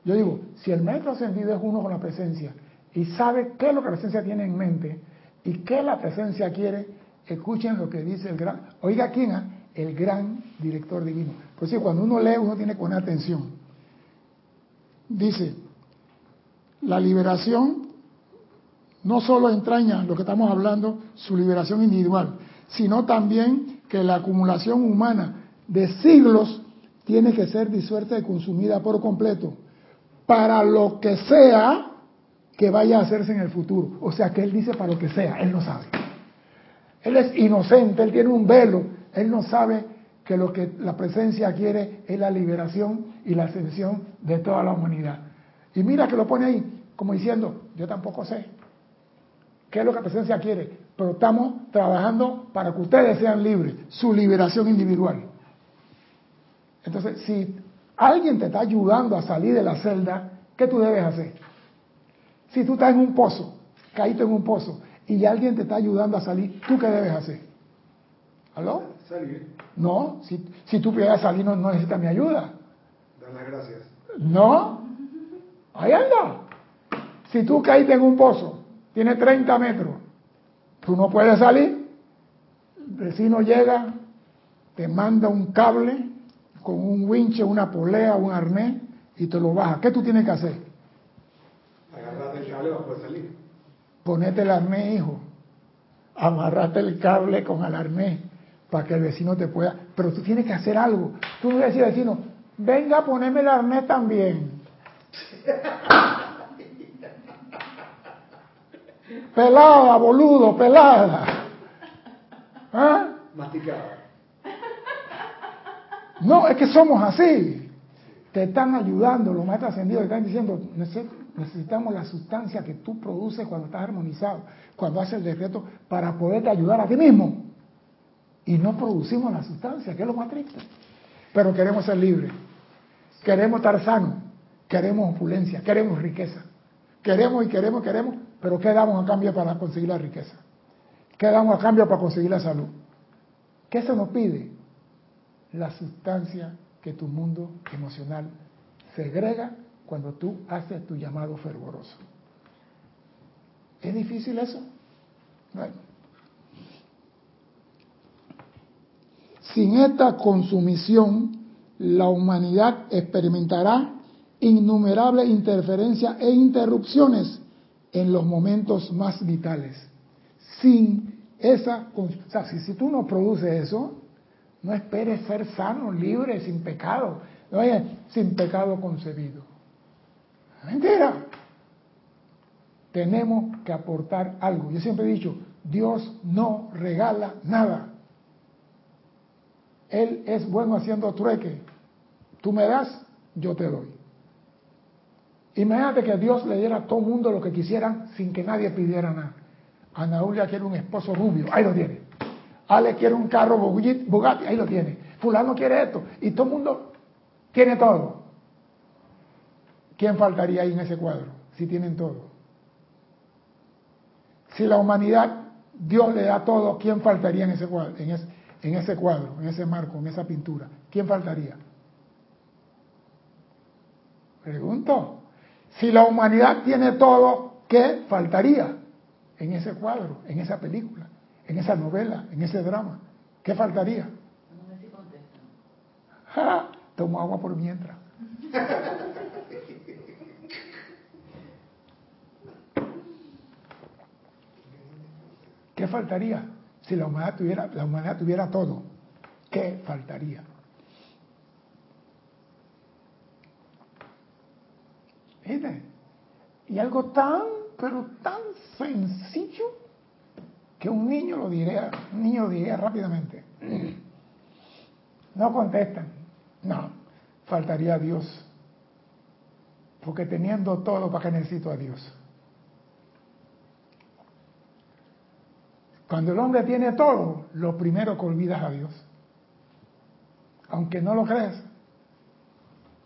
Yo digo, si el maestro ascendido es uno con la presencia y sabe qué es lo que la presencia tiene en mente y qué la presencia quiere, escuchen lo que dice el gran, oiga quién, ¿ah? El gran director divino. Por eso cuando uno lee, uno tiene que poner atención. Dice, la liberación no solo entraña lo que estamos hablando, su liberación individual, sino también que la acumulación humana de siglos tiene que ser disuelta y consumida por completo para lo que sea que vaya a hacerse en el futuro. O sea que él dice para lo que sea, él no sabe. Él es inocente, él tiene un velo, él no sabe que lo que la presencia quiere es la liberación y la ascensión de toda la humanidad. Y mira que lo pone ahí, como diciendo, yo tampoco sé qué es lo que la presencia quiere, pero estamos trabajando para que ustedes sean libres, su liberación individual. Entonces, si alguien te está ayudando a salir de la celda, ¿qué tú debes hacer? Si tú estás en un pozo, caíste en un pozo, y alguien te está ayudando a salir, ¿tú qué debes hacer? ¿Aló? Salir. No, si, si tú quieres salir no, no necesitas mi ayuda. Dar las gracias. No, ahí anda. Si tú caíste en un pozo, tiene 30 metros, tú no puedes salir, el vecino llega, te manda un cable con un winche, una polea, un arnés y te lo baja. ¿Qué tú tienes que hacer? Agarrate el cable para poder salir. Ponete el arnés, hijo. Amarrate el cable con el arnés para que el vecino te pueda. Pero tú tienes que hacer algo. Tú no le decir al vecino, venga a ponerme el arnés también. pelada, boludo, pelada. ¿Ah? Masticada. No, es que somos así. Te están ayudando, los maestros ascendidos te están diciendo, necesitamos la sustancia que tú produces cuando estás armonizado, cuando haces el decreto, para poderte ayudar a ti mismo. Y no producimos la sustancia, que es lo más triste. Pero queremos ser libres, queremos estar sanos, queremos opulencia, queremos riqueza. Queremos y queremos, queremos, pero ¿qué damos a cambio para conseguir la riqueza? ¿Qué damos a cambio para conseguir la salud? ¿Qué se nos pide? La sustancia que tu mundo emocional segrega cuando tú haces tu llamado fervoroso. ¿Es difícil eso? Sin esta consumición, la humanidad experimentará innumerables interferencias e interrupciones en los momentos más vitales. Sin esa, o sea, si, tú no produces eso, no esperes ser sano, libre, sin pecado. Oye, sin pecado concebido. Mentira. Tenemos que aportar algo. Yo siempre he dicho, Dios no regala nada. Él es bueno haciendo trueque. Tú me das, yo te doy. Imagínate que Dios le diera a todo mundo lo que quisieran sin que nadie pidiera nada. Ana Julia quiere un esposo rubio, ahí lo tiene. Ale quiere un carro Bugatti, ahí lo tiene. Fulano quiere esto. Y todo el mundo tiene todo. ¿quién faltaría ahí en ese cuadro? Si tienen todo. Si la humanidad, Dios le da todo, ¿quién faltaría en ese cuadro, en en ese cuadro, en ese marco, en esa pintura? ¿Quién faltaría? Pregunto. Si la humanidad tiene todo, ¿qué faltaría en ese cuadro, en esa película, en esa novela, en ese drama? ¿Qué faltaría? Si Tomo agua por mientras. ¿Qué faltaría si la humanidad tuviera, la humanidad tuviera todo? ¿Qué faltaría? Y algo tan, pero tan sencillo que un niño lo diría, un niño diría rápidamente. No contestan. No, faltaría a Dios. Porque teniendo todo, ¿para qué necesito a Dios? Cuando el hombre tiene todo, lo primero que olvidas a Dios. Aunque no lo crees.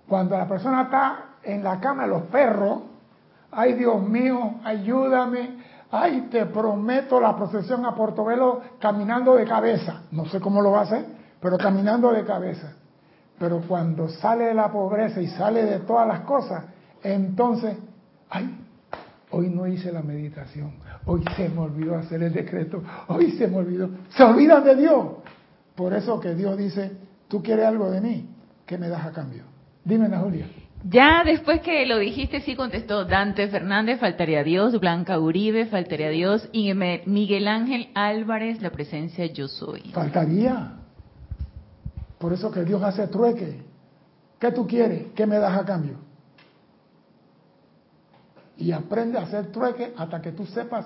Cuando la persona está en la cama de los perros, ay Dios mío, ayúdame, ay te prometo la procesión a Portobelo caminando de cabeza. No sé cómo lo va a hacer, pero caminando de cabeza. Pero cuando sale de la pobreza y sale de todas las cosas, entonces, ay, hoy no hice la meditación, hoy se me olvidó hacer el decreto, hoy se me olvidó. Se olvidan de Dios. Por eso que Dios dice, tú quieres algo de mí, ¿qué me das a cambio? Dime, Julia. Ya después que lo dijiste, sí contestó Dante Fernández, faltaría Dios, Blanca Uribe, faltaría Dios, y Miguel Ángel Álvarez, la presencia yo soy. Faltaría. Por eso que Dios hace trueque. ¿Qué tú quieres? ¿Qué me das a cambio? Y aprende a hacer trueque hasta que tú sepas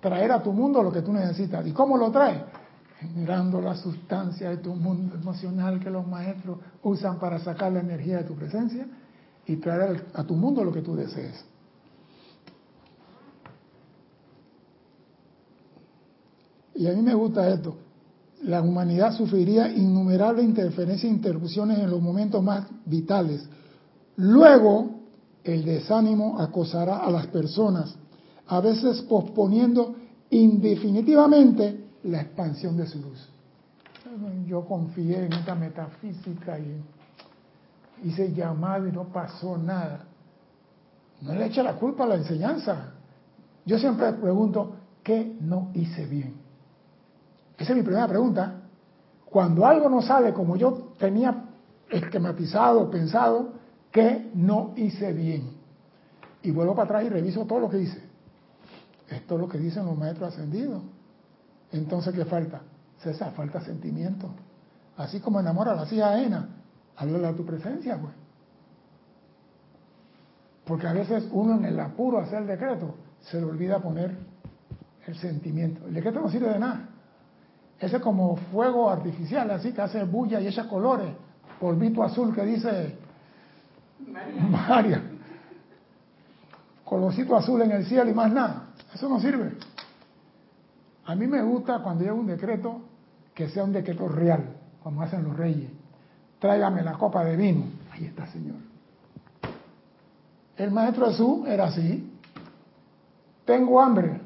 traer a tu mundo lo que tú necesitas. ¿Y cómo lo traes? Generando la sustancia de tu mundo emocional que los maestros usan para sacar la energía de tu presencia y traer a tu mundo lo que tú desees. Y a mí me gusta esto. La humanidad sufriría innumerables interferencias e interrupciones en los momentos más vitales. Luego, el desánimo acosará a las personas, a veces posponiendo indefinitivamente la expansión de su luz. Yo confié en esta metafísica y hice llamado y no pasó nada. No le echa la culpa a la enseñanza. Yo siempre pregunto, ¿qué no hice bien? Esa es mi primera pregunta. Cuando algo no sale como yo tenía esquematizado, pensado, ¿qué no hice bien? Y vuelvo para atrás y reviso todo lo que hice. Esto es lo que dicen los maestros ascendidos. Entonces, ¿qué falta? César, falta sentimiento. Así como enamora a la hija ajena, háblale a tu presencia, pues. Porque a veces uno en el apuro hacer el decreto se le olvida poner el sentimiento. El decreto no sirve de nada. Ese es como fuego artificial, así que hace bulla y echa colores. Polvito azul que dice María. Colorcito azul en el cielo y más nada. Eso no sirve. A mí me gusta cuando llega un decreto que sea un decreto real, como hacen los reyes tráigame la copa de vino. Ahí está, Señor. El maestro Jesús era así. Tengo hambre.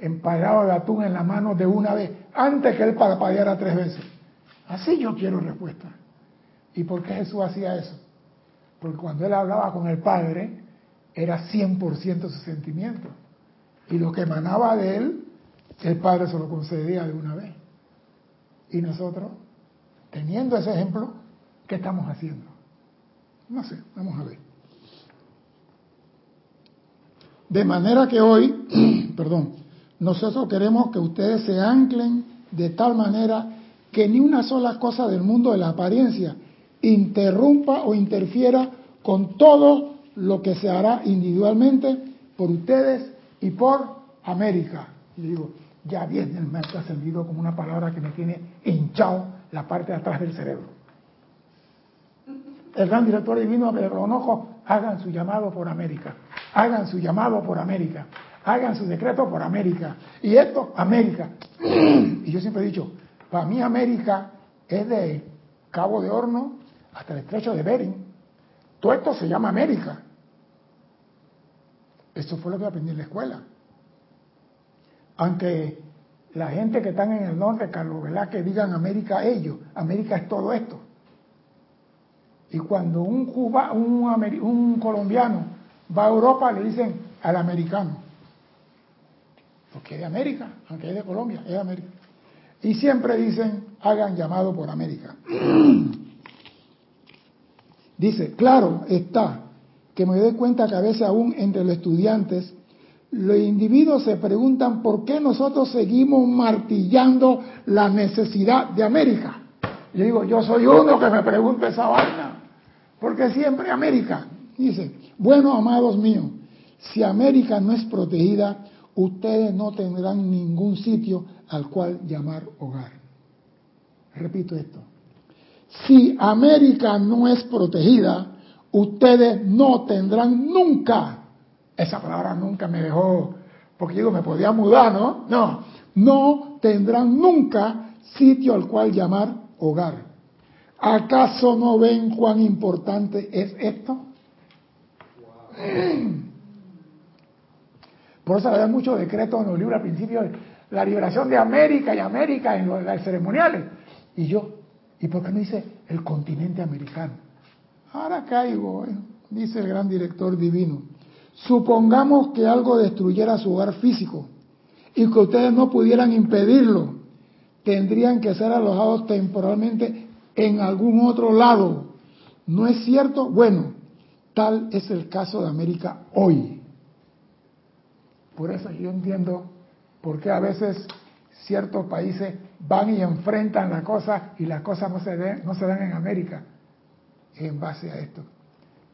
Empalado de atún en la mano de una vez, antes que él parpadeara tres veces. Así yo quiero respuesta. ¿Y por qué Jesús hacía eso? Porque cuando él hablaba con el Padre, era 100% su sentimiento. Y lo que emanaba de él, el Padre se lo concedía de una vez. Y nosotros, teniendo ese ejemplo, ¿Qué estamos haciendo? No sé, vamos a ver. De manera que hoy, perdón, nosotros queremos que ustedes se anclen de tal manera que ni una sola cosa del mundo de la apariencia interrumpa o interfiera con todo lo que se hará individualmente por ustedes y por América. Y digo, ya viene el maestro ascendido como una palabra que me tiene hinchado la parte de atrás del cerebro el gran director divino de Ronojo, hagan su llamado por América, hagan su llamado por América, hagan su decreto por América. Y esto, América. Y yo siempre he dicho, para mí América es de Cabo de Horno hasta el estrecho de Bering. Todo esto se llama América. Eso fue lo que aprendí en la escuela. Aunque la gente que están en el norte, Carlos que digan América ellos, América es todo esto. Y cuando un, cuba, un, un colombiano va a Europa, le dicen al americano. Porque es de América, aunque es de Colombia, es de América. Y siempre dicen, hagan llamado por América. Dice, claro está, que me doy cuenta que a veces aún entre los estudiantes, los individuos se preguntan por qué nosotros seguimos martillando la necesidad de América. Yo digo, yo soy uno que me pregunta esa vaina, porque siempre América. Dice, bueno, amados míos, si América no es protegida, ustedes no tendrán ningún sitio al cual llamar hogar. Repito esto. Si América no es protegida, ustedes no tendrán nunca, esa palabra nunca me dejó, porque digo, me podía mudar, ¿no? No, no tendrán nunca sitio al cual llamar hogar. ¿Acaso no ven cuán importante es esto? Por eso había muchos decretos en los libros al principio, la liberación de América y América en los, ceremoniales. Y yo, ¿y por qué no dice el continente americano? Ahora caigo, eh, dice el gran director divino. Supongamos que algo destruyera su hogar físico y que ustedes no pudieran impedirlo. Tendrían que ser alojados temporalmente en algún otro lado. ¿No es cierto? Bueno, tal es el caso de América hoy. Por eso yo entiendo por qué a veces ciertos países van y enfrentan la cosa y las cosas no se, no se dan en América en base a esto.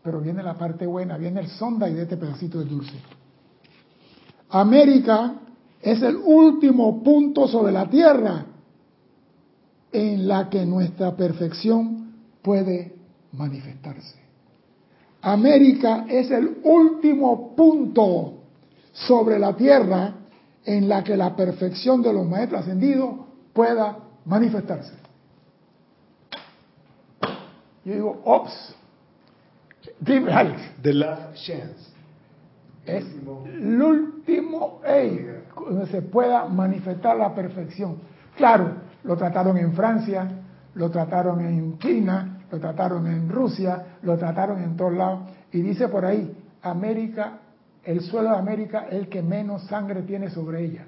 Pero viene la parte buena, viene el sonda y de este pedacito de dulce. América es el último punto sobre la tierra en la que nuestra perfección puede manifestarse. América es el último punto sobre la tierra en la que la perfección de los maestros ascendidos pueda manifestarse. Yo digo, ops, dime Alex. The last chance. Es el último hey, donde se pueda manifestar la perfección. Claro, lo trataron en Francia, lo trataron en China, lo trataron en Rusia, lo trataron en todos lados. Y dice por ahí, América, el suelo de América es el que menos sangre tiene sobre ella.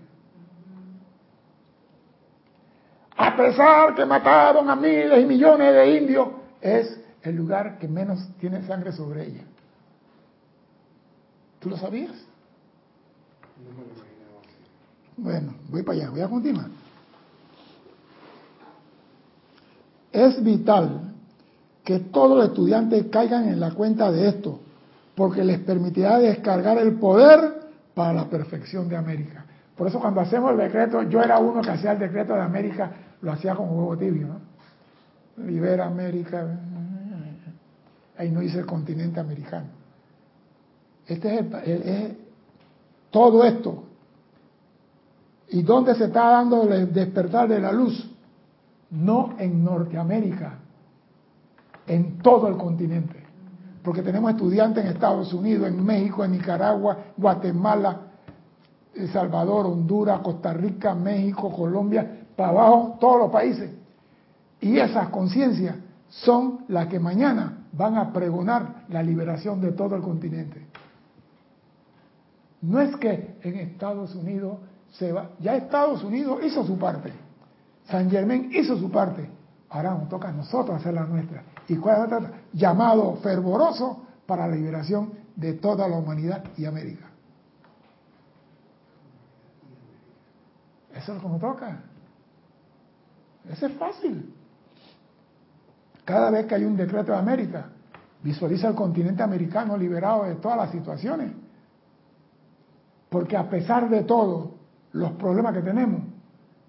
A pesar que mataron a miles y millones de indios, es el lugar que menos tiene sangre sobre ella. ¿Tú lo sabías? Bueno, voy para allá, voy a continuar. Es vital que todos los estudiantes caigan en la cuenta de esto, porque les permitirá descargar el poder para la perfección de América. Por eso cuando hacemos el decreto, yo era uno que hacía el decreto de América, lo hacía con huevo tibio, ¿no? Libera América. Ahí no dice el continente americano. Este es, todo esto. ¿Y dónde se está dando el despertar de la luz? No en Norteamérica, en todo el continente. Porque tenemos estudiantes en Estados Unidos, en México, en Nicaragua, Guatemala, El Salvador, Honduras, Costa Rica, México, Colombia, para abajo, todos los países. Y esas conciencias son las que mañana van a pregonar la liberación de todo el continente. No es que en Estados Unidos se va, ya Estados Unidos hizo su parte, San Germán hizo su parte, ahora nos toca a nosotros hacer la nuestra. ¿Y cuál es nuestra? Llamado fervoroso para la liberación de toda la humanidad y América. Eso es lo que nos toca. Eso es fácil. Cada vez que hay un decreto de América, visualiza el continente americano liberado de todas las situaciones. Porque a pesar de todo, los problemas que tenemos,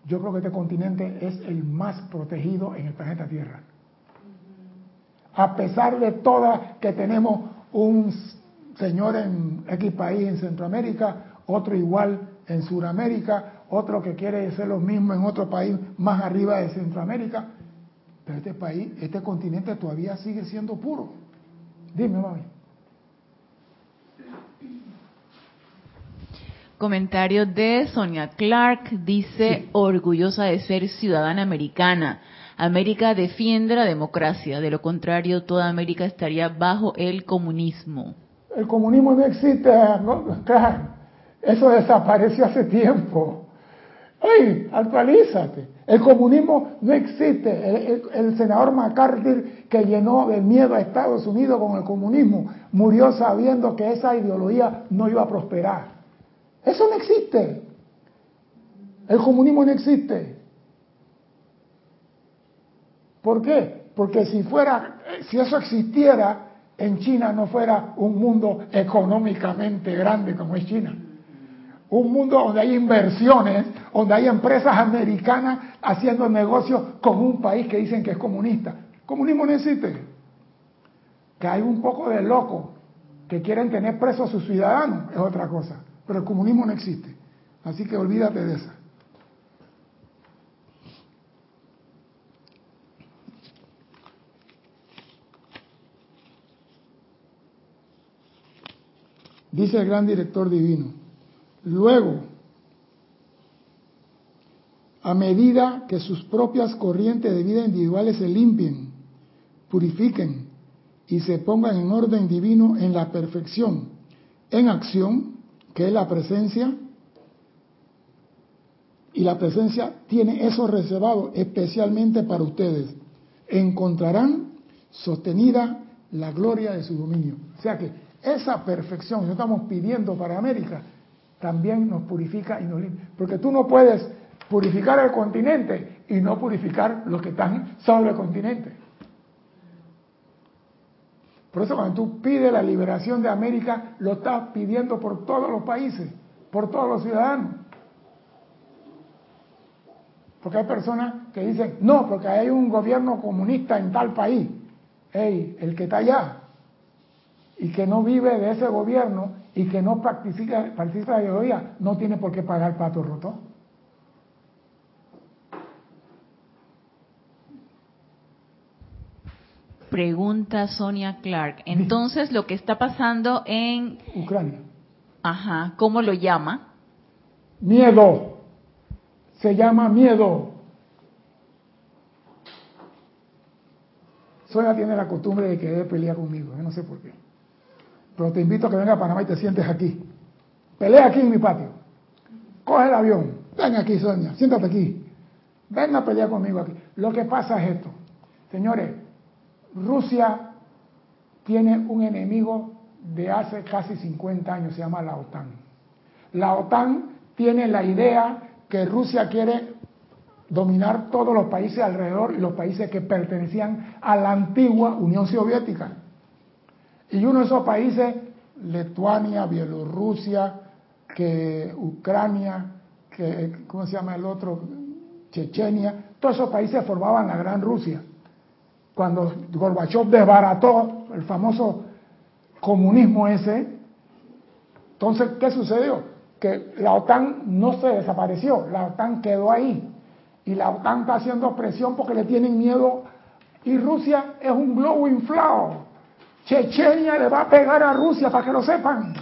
yo creo que este continente es el más protegido en el planeta Tierra. A pesar de todas que tenemos un señor en X país en Centroamérica, otro igual en Sudamérica, otro que quiere ser lo mismo en otro país más arriba de Centroamérica, pero este país, este continente todavía sigue siendo puro. Dime, mami. Comentario de Sonia Clark, dice, orgullosa de ser ciudadana americana. América defiende la democracia, de lo contrario toda América estaría bajo el comunismo. El comunismo no existe, ¿no? eso desapareció hace tiempo. ¡Ay, actualízate! El comunismo no existe. El, senador McCarthy, que llenó de miedo a Estados Unidos con el comunismo, murió sabiendo que esa ideología no iba a prosperar. Eso no existe. El comunismo no existe. ¿Por qué? Porque si fuera, si eso existiera, en China no fuera un mundo económicamente grande como es China. Un mundo donde hay inversiones, donde hay empresas americanas haciendo negocios con un país que dicen que es comunista. comunismo no existe. Que hay un poco de locos que quieren tener presos a sus ciudadanos, es otra cosa. Pero el comunismo no existe. Así que olvídate de eso. Dice el gran director divino. Luego, a medida que sus propias corrientes de vida individuales se limpien, purifiquen y se pongan en orden divino en la perfección, en acción, que es la presencia, y la presencia tiene eso reservado especialmente para ustedes, encontrarán sostenida la gloria de su dominio. O sea que esa perfección que estamos pidiendo para América también nos purifica y nos limpia. Porque tú no puedes purificar el continente y no purificar los que están sobre el continente. Por eso cuando tú pides la liberación de América, lo estás pidiendo por todos los países, por todos los ciudadanos. Porque hay personas que dicen, no, porque hay un gobierno comunista en tal país. El que está allá y que no vive de ese gobierno y que no participa, participa de la ideología, no tiene por qué pagar pato roto. Pregunta Sonia Clark. Entonces, lo que está pasando en Ucrania. Ajá, ¿cómo lo llama? Miedo. Se llama miedo. Sonia tiene la costumbre de querer pelear conmigo, yo no sé por qué. Pero te invito a que venga a Panamá y te sientes aquí. Pelea aquí en mi patio. Coge el avión. Ven aquí, Sonia. Siéntate aquí. Ven a pelear conmigo aquí. Lo que pasa es esto. Señores, Rusia tiene un enemigo de hace casi 50 años, se llama la OTAN. La OTAN tiene la idea que Rusia quiere dominar todos los países alrededor y los países que pertenecían a la antigua Unión Soviética. Y uno de esos países, Lituania, Bielorrusia, que Ucrania, que, ¿cómo se llama el otro? Chechenia, todos esos países formaban la Gran Rusia. Cuando Gorbachev desbarató el famoso comunismo ese, entonces, ¿qué sucedió? Que la OTAN no se desapareció, la OTAN quedó ahí. Y la OTAN está haciendo presión porque le tienen miedo. Y Rusia es un globo inflado. Chechenia le va a pegar a Rusia, para que lo sepan.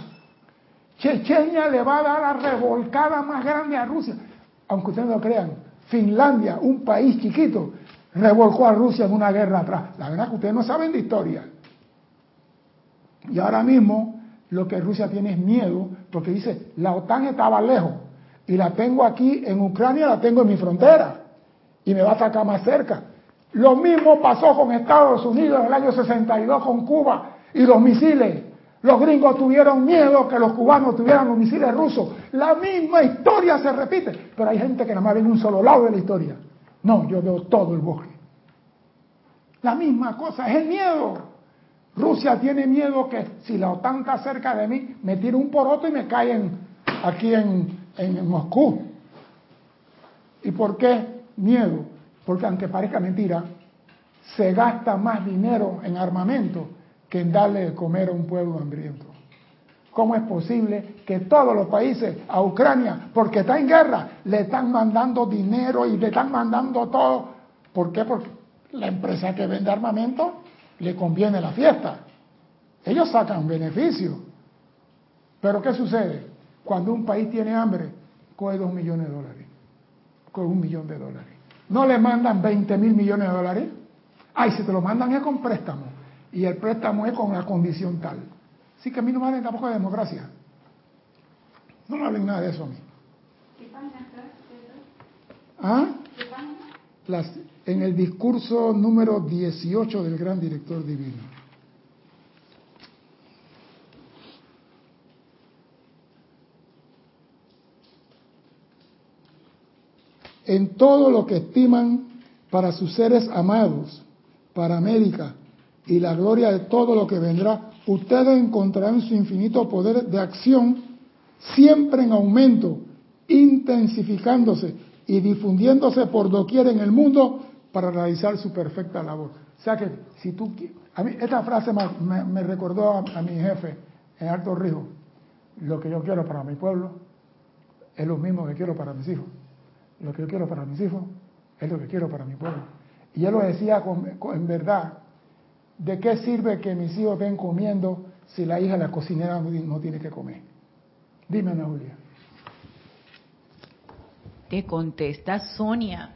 Chechenia le va a dar la revolcada más grande a Rusia. Aunque ustedes no lo crean, Finlandia, un país chiquito, revolcó a Rusia en una guerra atrás. La verdad es que ustedes no saben de historia. Y ahora mismo lo que Rusia tiene es miedo, porque dice, la OTAN estaba lejos, y la tengo aquí en Ucrania, la tengo en mi frontera, y me va a sacar más cerca. Lo mismo pasó con Estados Unidos en el año 62 con Cuba y los misiles. Los gringos tuvieron miedo que los cubanos tuvieran los misiles rusos. La misma historia se repite, pero hay gente que nada más ve un solo lado de la historia. No, yo veo todo el bosque. La misma cosa, es el miedo. Rusia tiene miedo que si la OTAN está cerca de mí, me tire un poroto y me caen aquí en, en Moscú. ¿Y por qué miedo? Porque aunque parezca mentira, se gasta más dinero en armamento que en darle de comer a un pueblo hambriento. ¿Cómo es posible que todos los países a Ucrania, porque está en guerra, le están mandando dinero y le están mandando todo? ¿Por qué? Porque la empresa que vende armamento le conviene la fiesta. Ellos sacan beneficio. Pero ¿qué sucede? Cuando un país tiene hambre, coge dos millones de dólares, coge un millón de dólares. No le mandan 20 mil millones de dólares. Ay, si te lo mandan es con préstamo. Y el préstamo es con la condición tal. Así que a mí no me hablen tampoco de democracia. No me hablen nada de eso a mí. ¿Ah? Las, en el discurso número 18 del gran director divino. en todo lo que estiman para sus seres amados, para América y la gloria de todo lo que vendrá, ustedes encontrarán su infinito poder de acción siempre en aumento, intensificándose y difundiéndose por doquier en el mundo para realizar su perfecta labor. O sea que si tú a mí esta frase me, recordó a, mi jefe en Alto Rijo, lo que yo quiero para mi pueblo es lo mismo que quiero para mis hijos. Lo que yo quiero para mis hijos es lo que quiero para mi pueblo. Y él lo decía en verdad. ¿De qué sirve que mis hijos ven comiendo si la hija la cocinera no, tiene que comer? Dime, Ana Julia. Te contesta Sonia.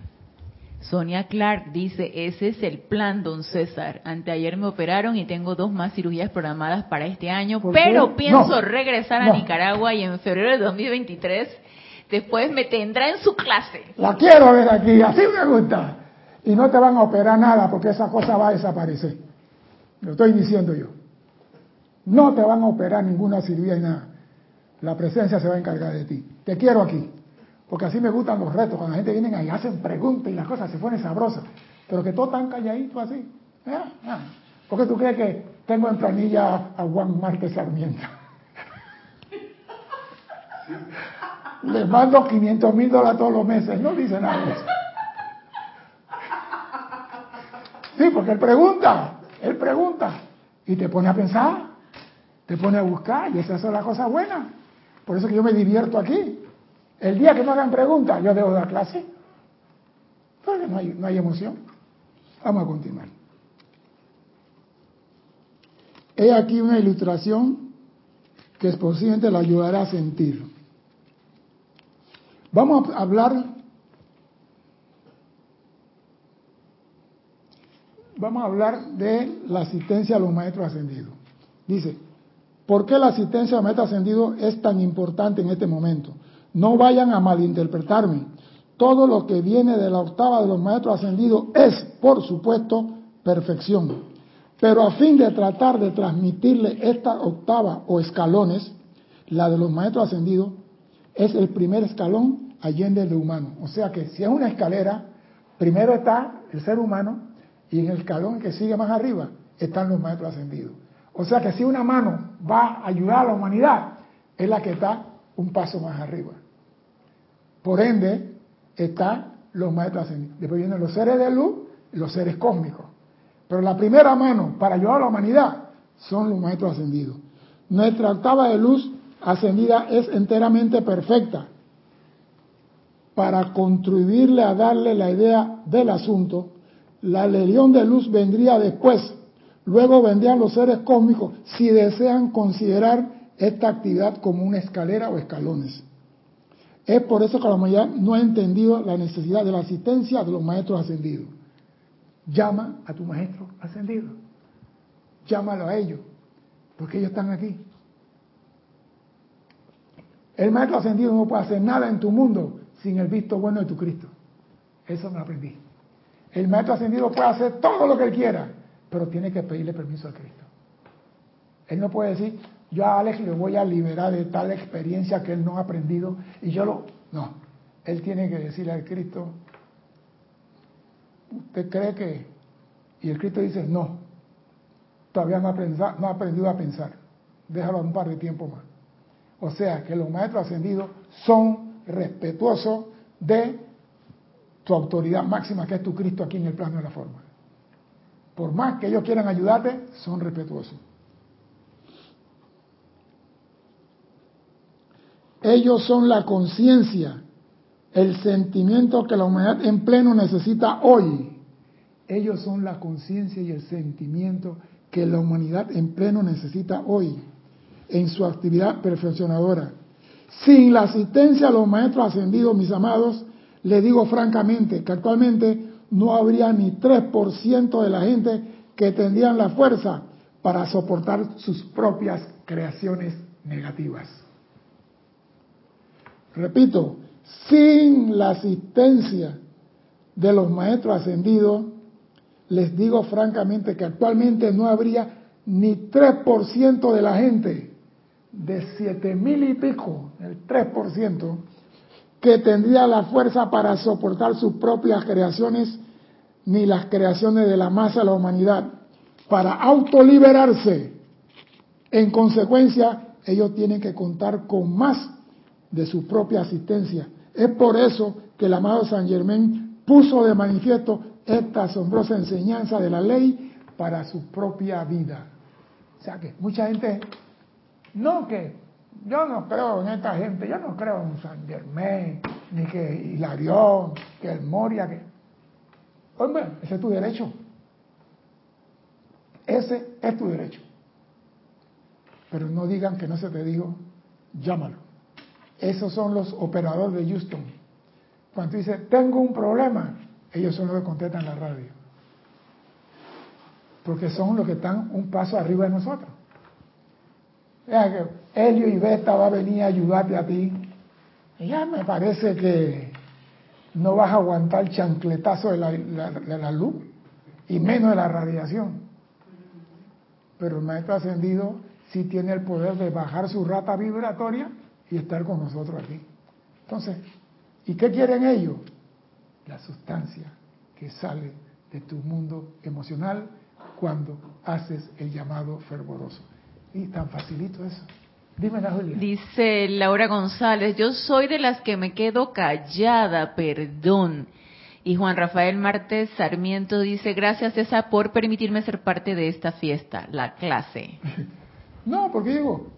Sonia Clark dice, ese es el plan, don César. Anteayer me operaron y tengo dos más cirugías programadas para este año, pero pienso regresar a Nicaragua y en febrero de 2023 Después me tendrá en su clase. La quiero ver aquí, así me gusta. Y no te van a operar nada porque esa cosa va a desaparecer. Lo estoy diciendo yo. No te van a operar ninguna cirugía y nada. La presencia se va a encargar de ti. Te quiero aquí. Porque así me gustan los retos. Cuando la gente viene ahí, hacen preguntas y las cosas se ponen sabrosas. Pero que todo tan calladito así. ¿Eh? Ah. ¿Por qué tú crees que tengo en planilla a Juan Márquez Sarmiento? les mando 500 mil dólares todos los meses. No dice nada de. Sí, porque él pregunta, él pregunta y te pone a pensar, te pone a buscar y esas son las cosas buenas. Por eso que yo me divierto aquí. El día que me hagan preguntas, yo debo dar clase. Porque no hay, no hay emoción. Vamos a continuar. He aquí una ilustración que posiblemente la ayudará a sentir. Vamos a hablar, vamos a hablar de la asistencia a los maestros ascendidos. Dice, ¿por qué la asistencia a los maestros ascendidos es tan importante en este momento? No vayan a malinterpretarme. Todo lo que viene de la octava de los maestros ascendidos es, por supuesto, perfección. Pero a fin de tratar de transmitirle esta octava o escalones, la de los maestros ascendidos, es el primer escalón allende de humano. O sea que si es una escalera, primero está el ser humano y en el escalón que sigue más arriba están los maestros ascendidos. O sea que si una mano va a ayudar a la humanidad, es la que está un paso más arriba. Por ende, están los maestros ascendidos. Después vienen los seres de luz y los seres cósmicos. Pero la primera mano para ayudar a la humanidad son los maestros ascendidos. Nuestra octava de luz ascendida es enteramente perfecta. Para contribuirle a darle la idea del asunto, la legión de luz vendría después. Luego vendrían los seres cósmicos si desean considerar esta actividad como una escalera o escalones. Es por eso que la humanidad no ha entendido la necesidad de la asistencia de los maestros ascendidos. Llama a tu maestro ascendido. Llámalo a ellos, porque ellos están aquí. El maestro ascendido no puede hacer nada en tu mundo sin el visto bueno de tu Cristo. Eso me aprendí. El maestro ascendido puede hacer todo lo que él quiera, pero tiene que pedirle permiso a Cristo. Él no puede decir, yo a Alex le voy a liberar de tal experiencia que él no ha aprendido y yo lo... No, él tiene que decirle al Cristo, ¿usted cree que...? Y el Cristo dice, no, todavía no ha, no ha aprendido a pensar, déjalo un par de tiempo más. O sea que los maestros ascendidos son respetuosos de tu autoridad máxima, que es tu Cristo aquí en el plano de la forma. Por más que ellos quieran ayudarte, son respetuosos. Ellos son la conciencia, el sentimiento que la humanidad en pleno necesita hoy. Ellos son la conciencia y el sentimiento que la humanidad en pleno necesita hoy en su actividad perfeccionadora. Sin la asistencia de los maestros ascendidos, mis amados, les digo francamente que actualmente no habría ni 3% de la gente que tendrían la fuerza para soportar sus propias creaciones negativas. Repito, sin la asistencia de los maestros ascendidos, les digo francamente que actualmente no habría ni 3% de la gente, de siete mil y pico, el 3%, que tendría la fuerza para soportar sus propias creaciones ni las creaciones de la masa de la humanidad, para autoliberarse. En consecuencia, ellos tienen que contar con más de su propia asistencia. Es por eso que el amado San Germán puso de manifiesto esta asombrosa enseñanza de la ley para su propia vida. O sea que mucha gente, no que yo no creo en esta gente, yo no creo en San Germán, ni que Hilarión, que el Moria, que... Hombre, ese es tu derecho. Ese es tu derecho. Pero no digan que no se te dijo, llámalo. Esos son los operadores de Houston. Cuando dice, tengo un problema, ellos son los que contestan la radio. Porque son los que están un paso arriba de nosotros. Helio y Beta va a venir a ayudarte a ti. ya me parece que no vas a aguantar el chancletazo de la, de la luz y menos de la radiación. Pero el maestro ascendido sí tiene el poder de bajar su rata vibratoria y estar con nosotros aquí. Entonces, ¿y qué quieren ellos? La sustancia que sale de tu mundo emocional cuando haces el llamado fervoroso. Y tan facilito eso. Dime, Julia. Dice Laura González, yo soy de las que me quedo callada, perdón. Y Juan Rafael Martes Sarmiento dice, gracias César por permitirme ser parte de esta fiesta, la clase. no, porque digo,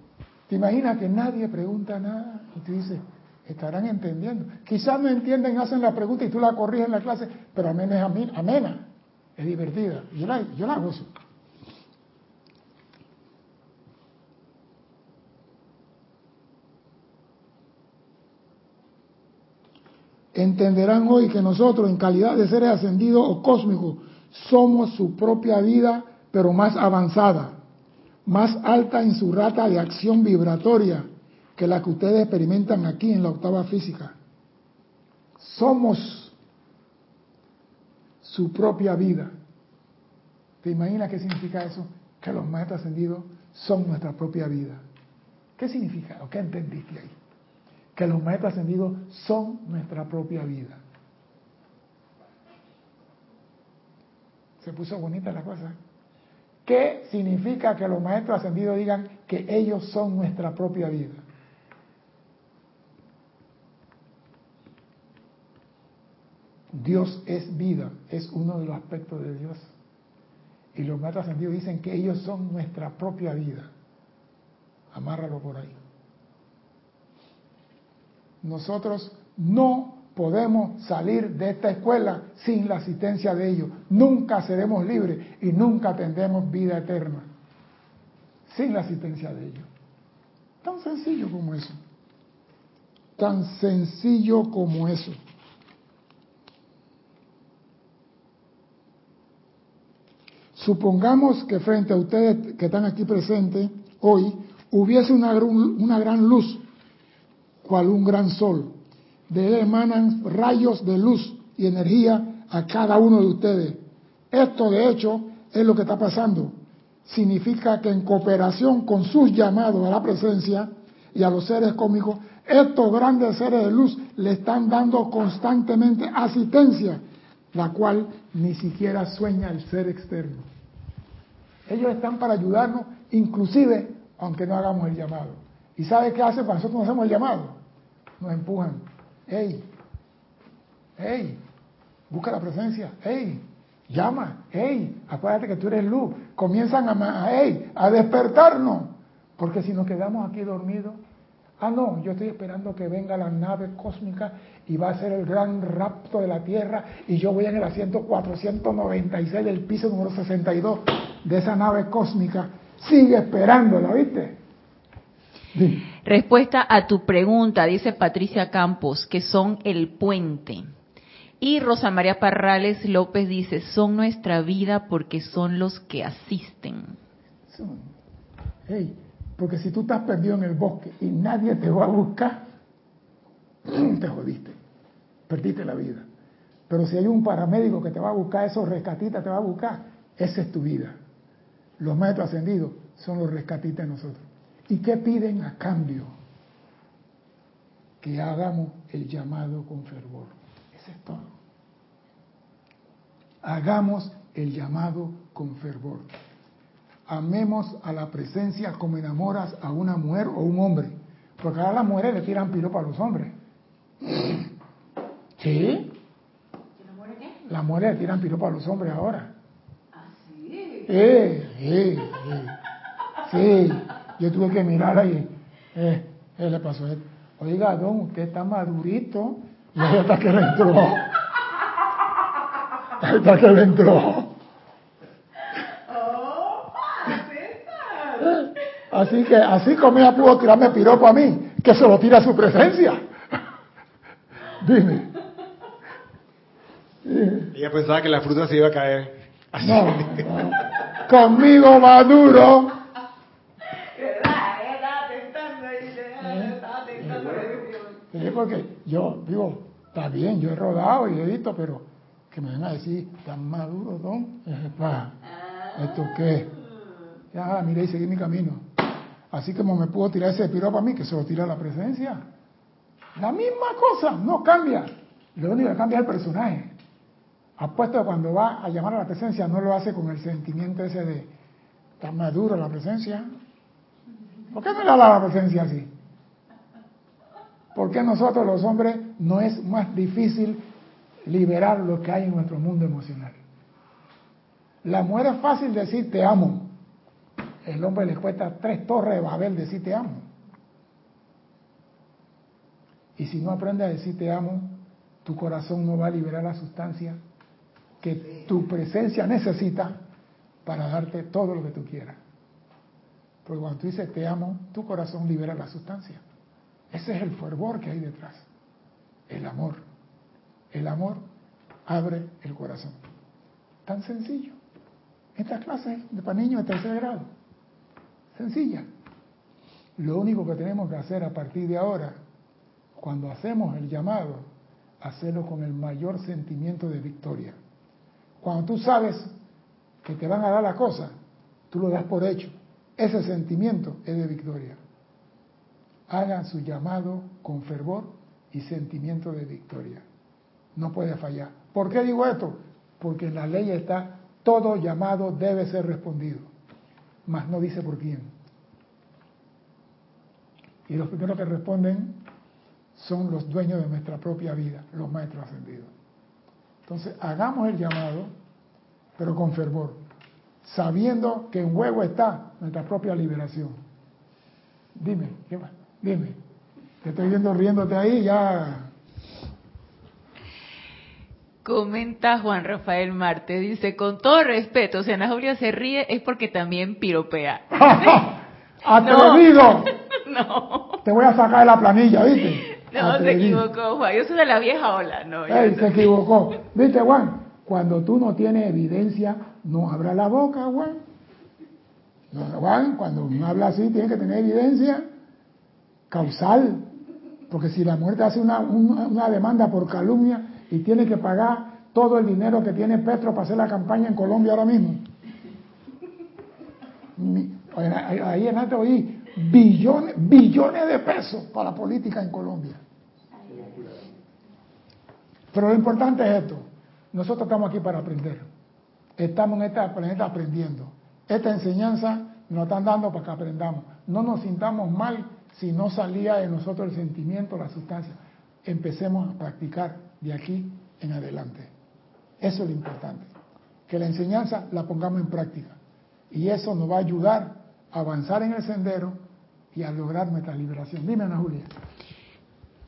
te imaginas que nadie pregunta nada y tú dices, estarán entendiendo. Quizás no entienden, hacen la pregunta y tú la corriges en la clase, pero amena es amena, es divertida. Yo la, yo la gozo. Entenderán hoy que nosotros, en calidad de seres ascendidos o cósmicos, somos su propia vida, pero más avanzada, más alta en su rata de acción vibratoria que la que ustedes experimentan aquí en la octava física. Somos su propia vida. ¿Te imaginas qué significa eso? Que los maestros ascendidos son nuestra propia vida. ¿Qué significa o qué entendiste ahí? Que los maestros ascendidos son nuestra propia vida. Se puso bonita la cosa. ¿Qué significa que los maestros ascendidos digan que ellos son nuestra propia vida? Dios es vida, es uno de los aspectos de Dios. Y los maestros ascendidos dicen que ellos son nuestra propia vida. Amárralo por ahí nosotros no podemos salir de esta escuela sin la asistencia de ellos. Nunca seremos libres y nunca tendremos vida eterna sin la asistencia de ellos. Tan sencillo como eso. Tan sencillo como eso. Supongamos que frente a ustedes que están aquí presentes hoy hubiese una, una gran luz cual un gran sol. De él emanan rayos de luz y energía a cada uno de ustedes. Esto, de hecho, es lo que está pasando. Significa que en cooperación con sus llamados a la presencia y a los seres cómicos, estos grandes seres de luz le están dando constantemente asistencia, la cual ni siquiera sueña el ser externo. Ellos están para ayudarnos, inclusive aunque no hagamos el llamado. ¿Y sabe qué hace cuando nosotros no hacemos el llamado? Nos empujan. ¡Ey! ¡Ey! Busca la presencia. ¡Ey! Llama. ¡Ey! Acuérdate que tú eres luz. Comienzan a, ¡ey! a despertarnos. Porque si nos quedamos aquí dormidos, ah, no, yo estoy esperando que venga la nave cósmica y va a ser el gran rapto de la Tierra y yo voy en el asiento 496 del piso número 62 de esa nave cósmica. Sigue esperándola, ¿viste? Respuesta a tu pregunta, dice Patricia Campos, que son el puente. Y Rosa María Parrales López dice, son nuestra vida porque son los que asisten. Porque si tú estás perdido en el bosque y nadie te va a buscar, te jodiste, perdiste la vida. Pero si hay un paramédico que te va a buscar, esos rescatistas te va a buscar, esa es tu vida. Los maestros ascendidos son los rescatistas de nosotros. ¿Y qué piden a cambio? Que hagamos el llamado con fervor. Eso es todo. Hagamos el llamado con fervor. Amemos a la presencia como enamoras a una mujer o un hombre. Porque ahora las mujeres le tiran piropa a los hombres. ¿Sí? Las mujeres le tiran piropa a los hombres ahora. ¿Ah, sí? Sí, sí, sí. Sí, yo tuve que mirar ahí. Eh, ¿Qué le pasó? Oiga, don, usted está madurito. Y ahí está que le entró. Ahí está que le entró. Así que, así como ella pudo tirarme piropo a mí, que se lo tira a su presencia. Dime. Ella pensaba que la fruta se iba a caer. No, no. Conmigo maduro. Sí, porque yo digo, está bien, yo he rodado y he visto, pero que me van a decir, tan maduro, don, ¿esto qué? Ya, miré y seguí mi camino. Así como me pudo tirar ese piropo a mí, que se lo tira a la presencia. La misma cosa, no cambia. Lo único que cambia es el personaje. Apuesto que cuando va a llamar a la presencia no lo hace con el sentimiento ese de tan maduro la presencia. ¿Por qué no le habla a la presencia así? ¿Por qué nosotros los hombres no es más difícil liberar lo que hay en nuestro mundo emocional? La mujer es fácil decir te amo. El hombre le cuesta tres torres de Babel decir te amo. Y si no aprende a decir te amo, tu corazón no va a liberar la sustancia que tu presencia necesita para darte todo lo que tú quieras. Porque cuando tú dices te amo, tu corazón libera la sustancia. Ese es el fervor que hay detrás. El amor. El amor abre el corazón. Tan sencillo. Esta clase de para niños de tercer grado. Sencilla. Lo único que tenemos que hacer a partir de ahora, cuando hacemos el llamado, hacerlo con el mayor sentimiento de victoria. Cuando tú sabes que te van a dar la cosa, tú lo das por hecho. Ese sentimiento es de victoria. Hagan su llamado con fervor y sentimiento de victoria. No puede fallar. ¿Por qué digo esto? Porque en la ley está todo llamado debe ser respondido, mas no dice por quién. Y los primeros que responden son los dueños de nuestra propia vida, los maestros ascendidos. Entonces, hagamos el llamado, pero con fervor, sabiendo que en juego está nuestra propia liberación. Dime, ¿qué más? Dime. Te estoy viendo riéndote ahí, ya. Comenta Juan Rafael Marte, dice, con todo respeto, si Ana Julia se ríe es porque también piropea. ¡Atrevido! No. Te voy a sacar de la planilla, ¿viste? No, se equivocó, Juan. Yo soy de la vieja ola, no. Ey, se equivocó. ¿Viste, Juan? Cuando tú no tienes evidencia, no abra la boca, Juan. No, Juan, cuando uno habla así, tiene que tener evidencia causal. Porque si la muerte hace una, una, demanda por calumnia y tiene que pagar todo el dinero que tiene Petro para hacer la campaña en Colombia ahora mismo. Ahí en alto oí billones, billones de pesos para la política en Colombia. Pero lo importante es esto. Nosotros estamos aquí para aprender. Estamos en este planeta aprendiendo. Esta enseñanza nos están dando para que aprendamos. No nos sintamos mal si no salía de nosotros el sentimiento, la sustancia. Empecemos a practicar de aquí en adelante. Eso es lo importante. Que la enseñanza la pongamos en práctica. Y eso nos va a ayudar a avanzar en el sendero y a lograr nuestra liberación. Dime, Ana Julia.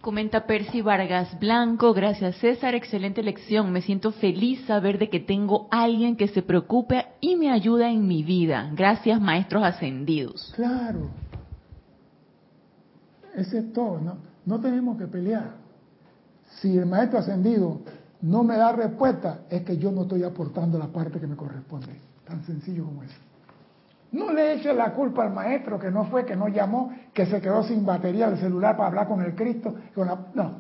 Comenta Percy Vargas Blanco, gracias César, excelente lección. Me siento feliz saber de que tengo alguien que se preocupe y me ayuda en mi vida. Gracias, maestros ascendidos. Claro. Ese es todo, ¿no? No tenemos que pelear. Si el maestro ascendido no me da respuesta, es que yo no estoy aportando la parte que me corresponde. Tan sencillo como eso. No le eche la culpa al maestro que no fue, que no llamó, que se quedó sin batería del celular para hablar con el Cristo. Con la... No,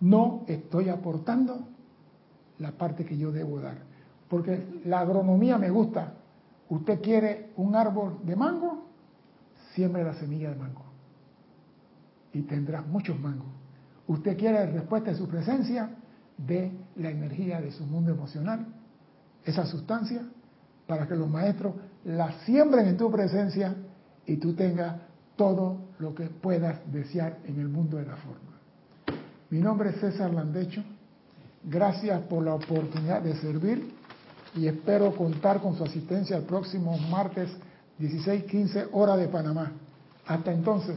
no estoy aportando la parte que yo debo dar. Porque la agronomía me gusta. Usted quiere un árbol de mango, siembre la semilla de mango. Y tendrá muchos mangos. Usted quiere respuesta de su presencia, de la energía de su mundo emocional, esa sustancia, para que los maestros la siembren en tu presencia y tú tengas todo lo que puedas desear en el mundo de la forma. Mi nombre es César Landecho. Gracias por la oportunidad de servir y espero contar con su asistencia el próximo martes 16:15 hora de Panamá. Hasta entonces,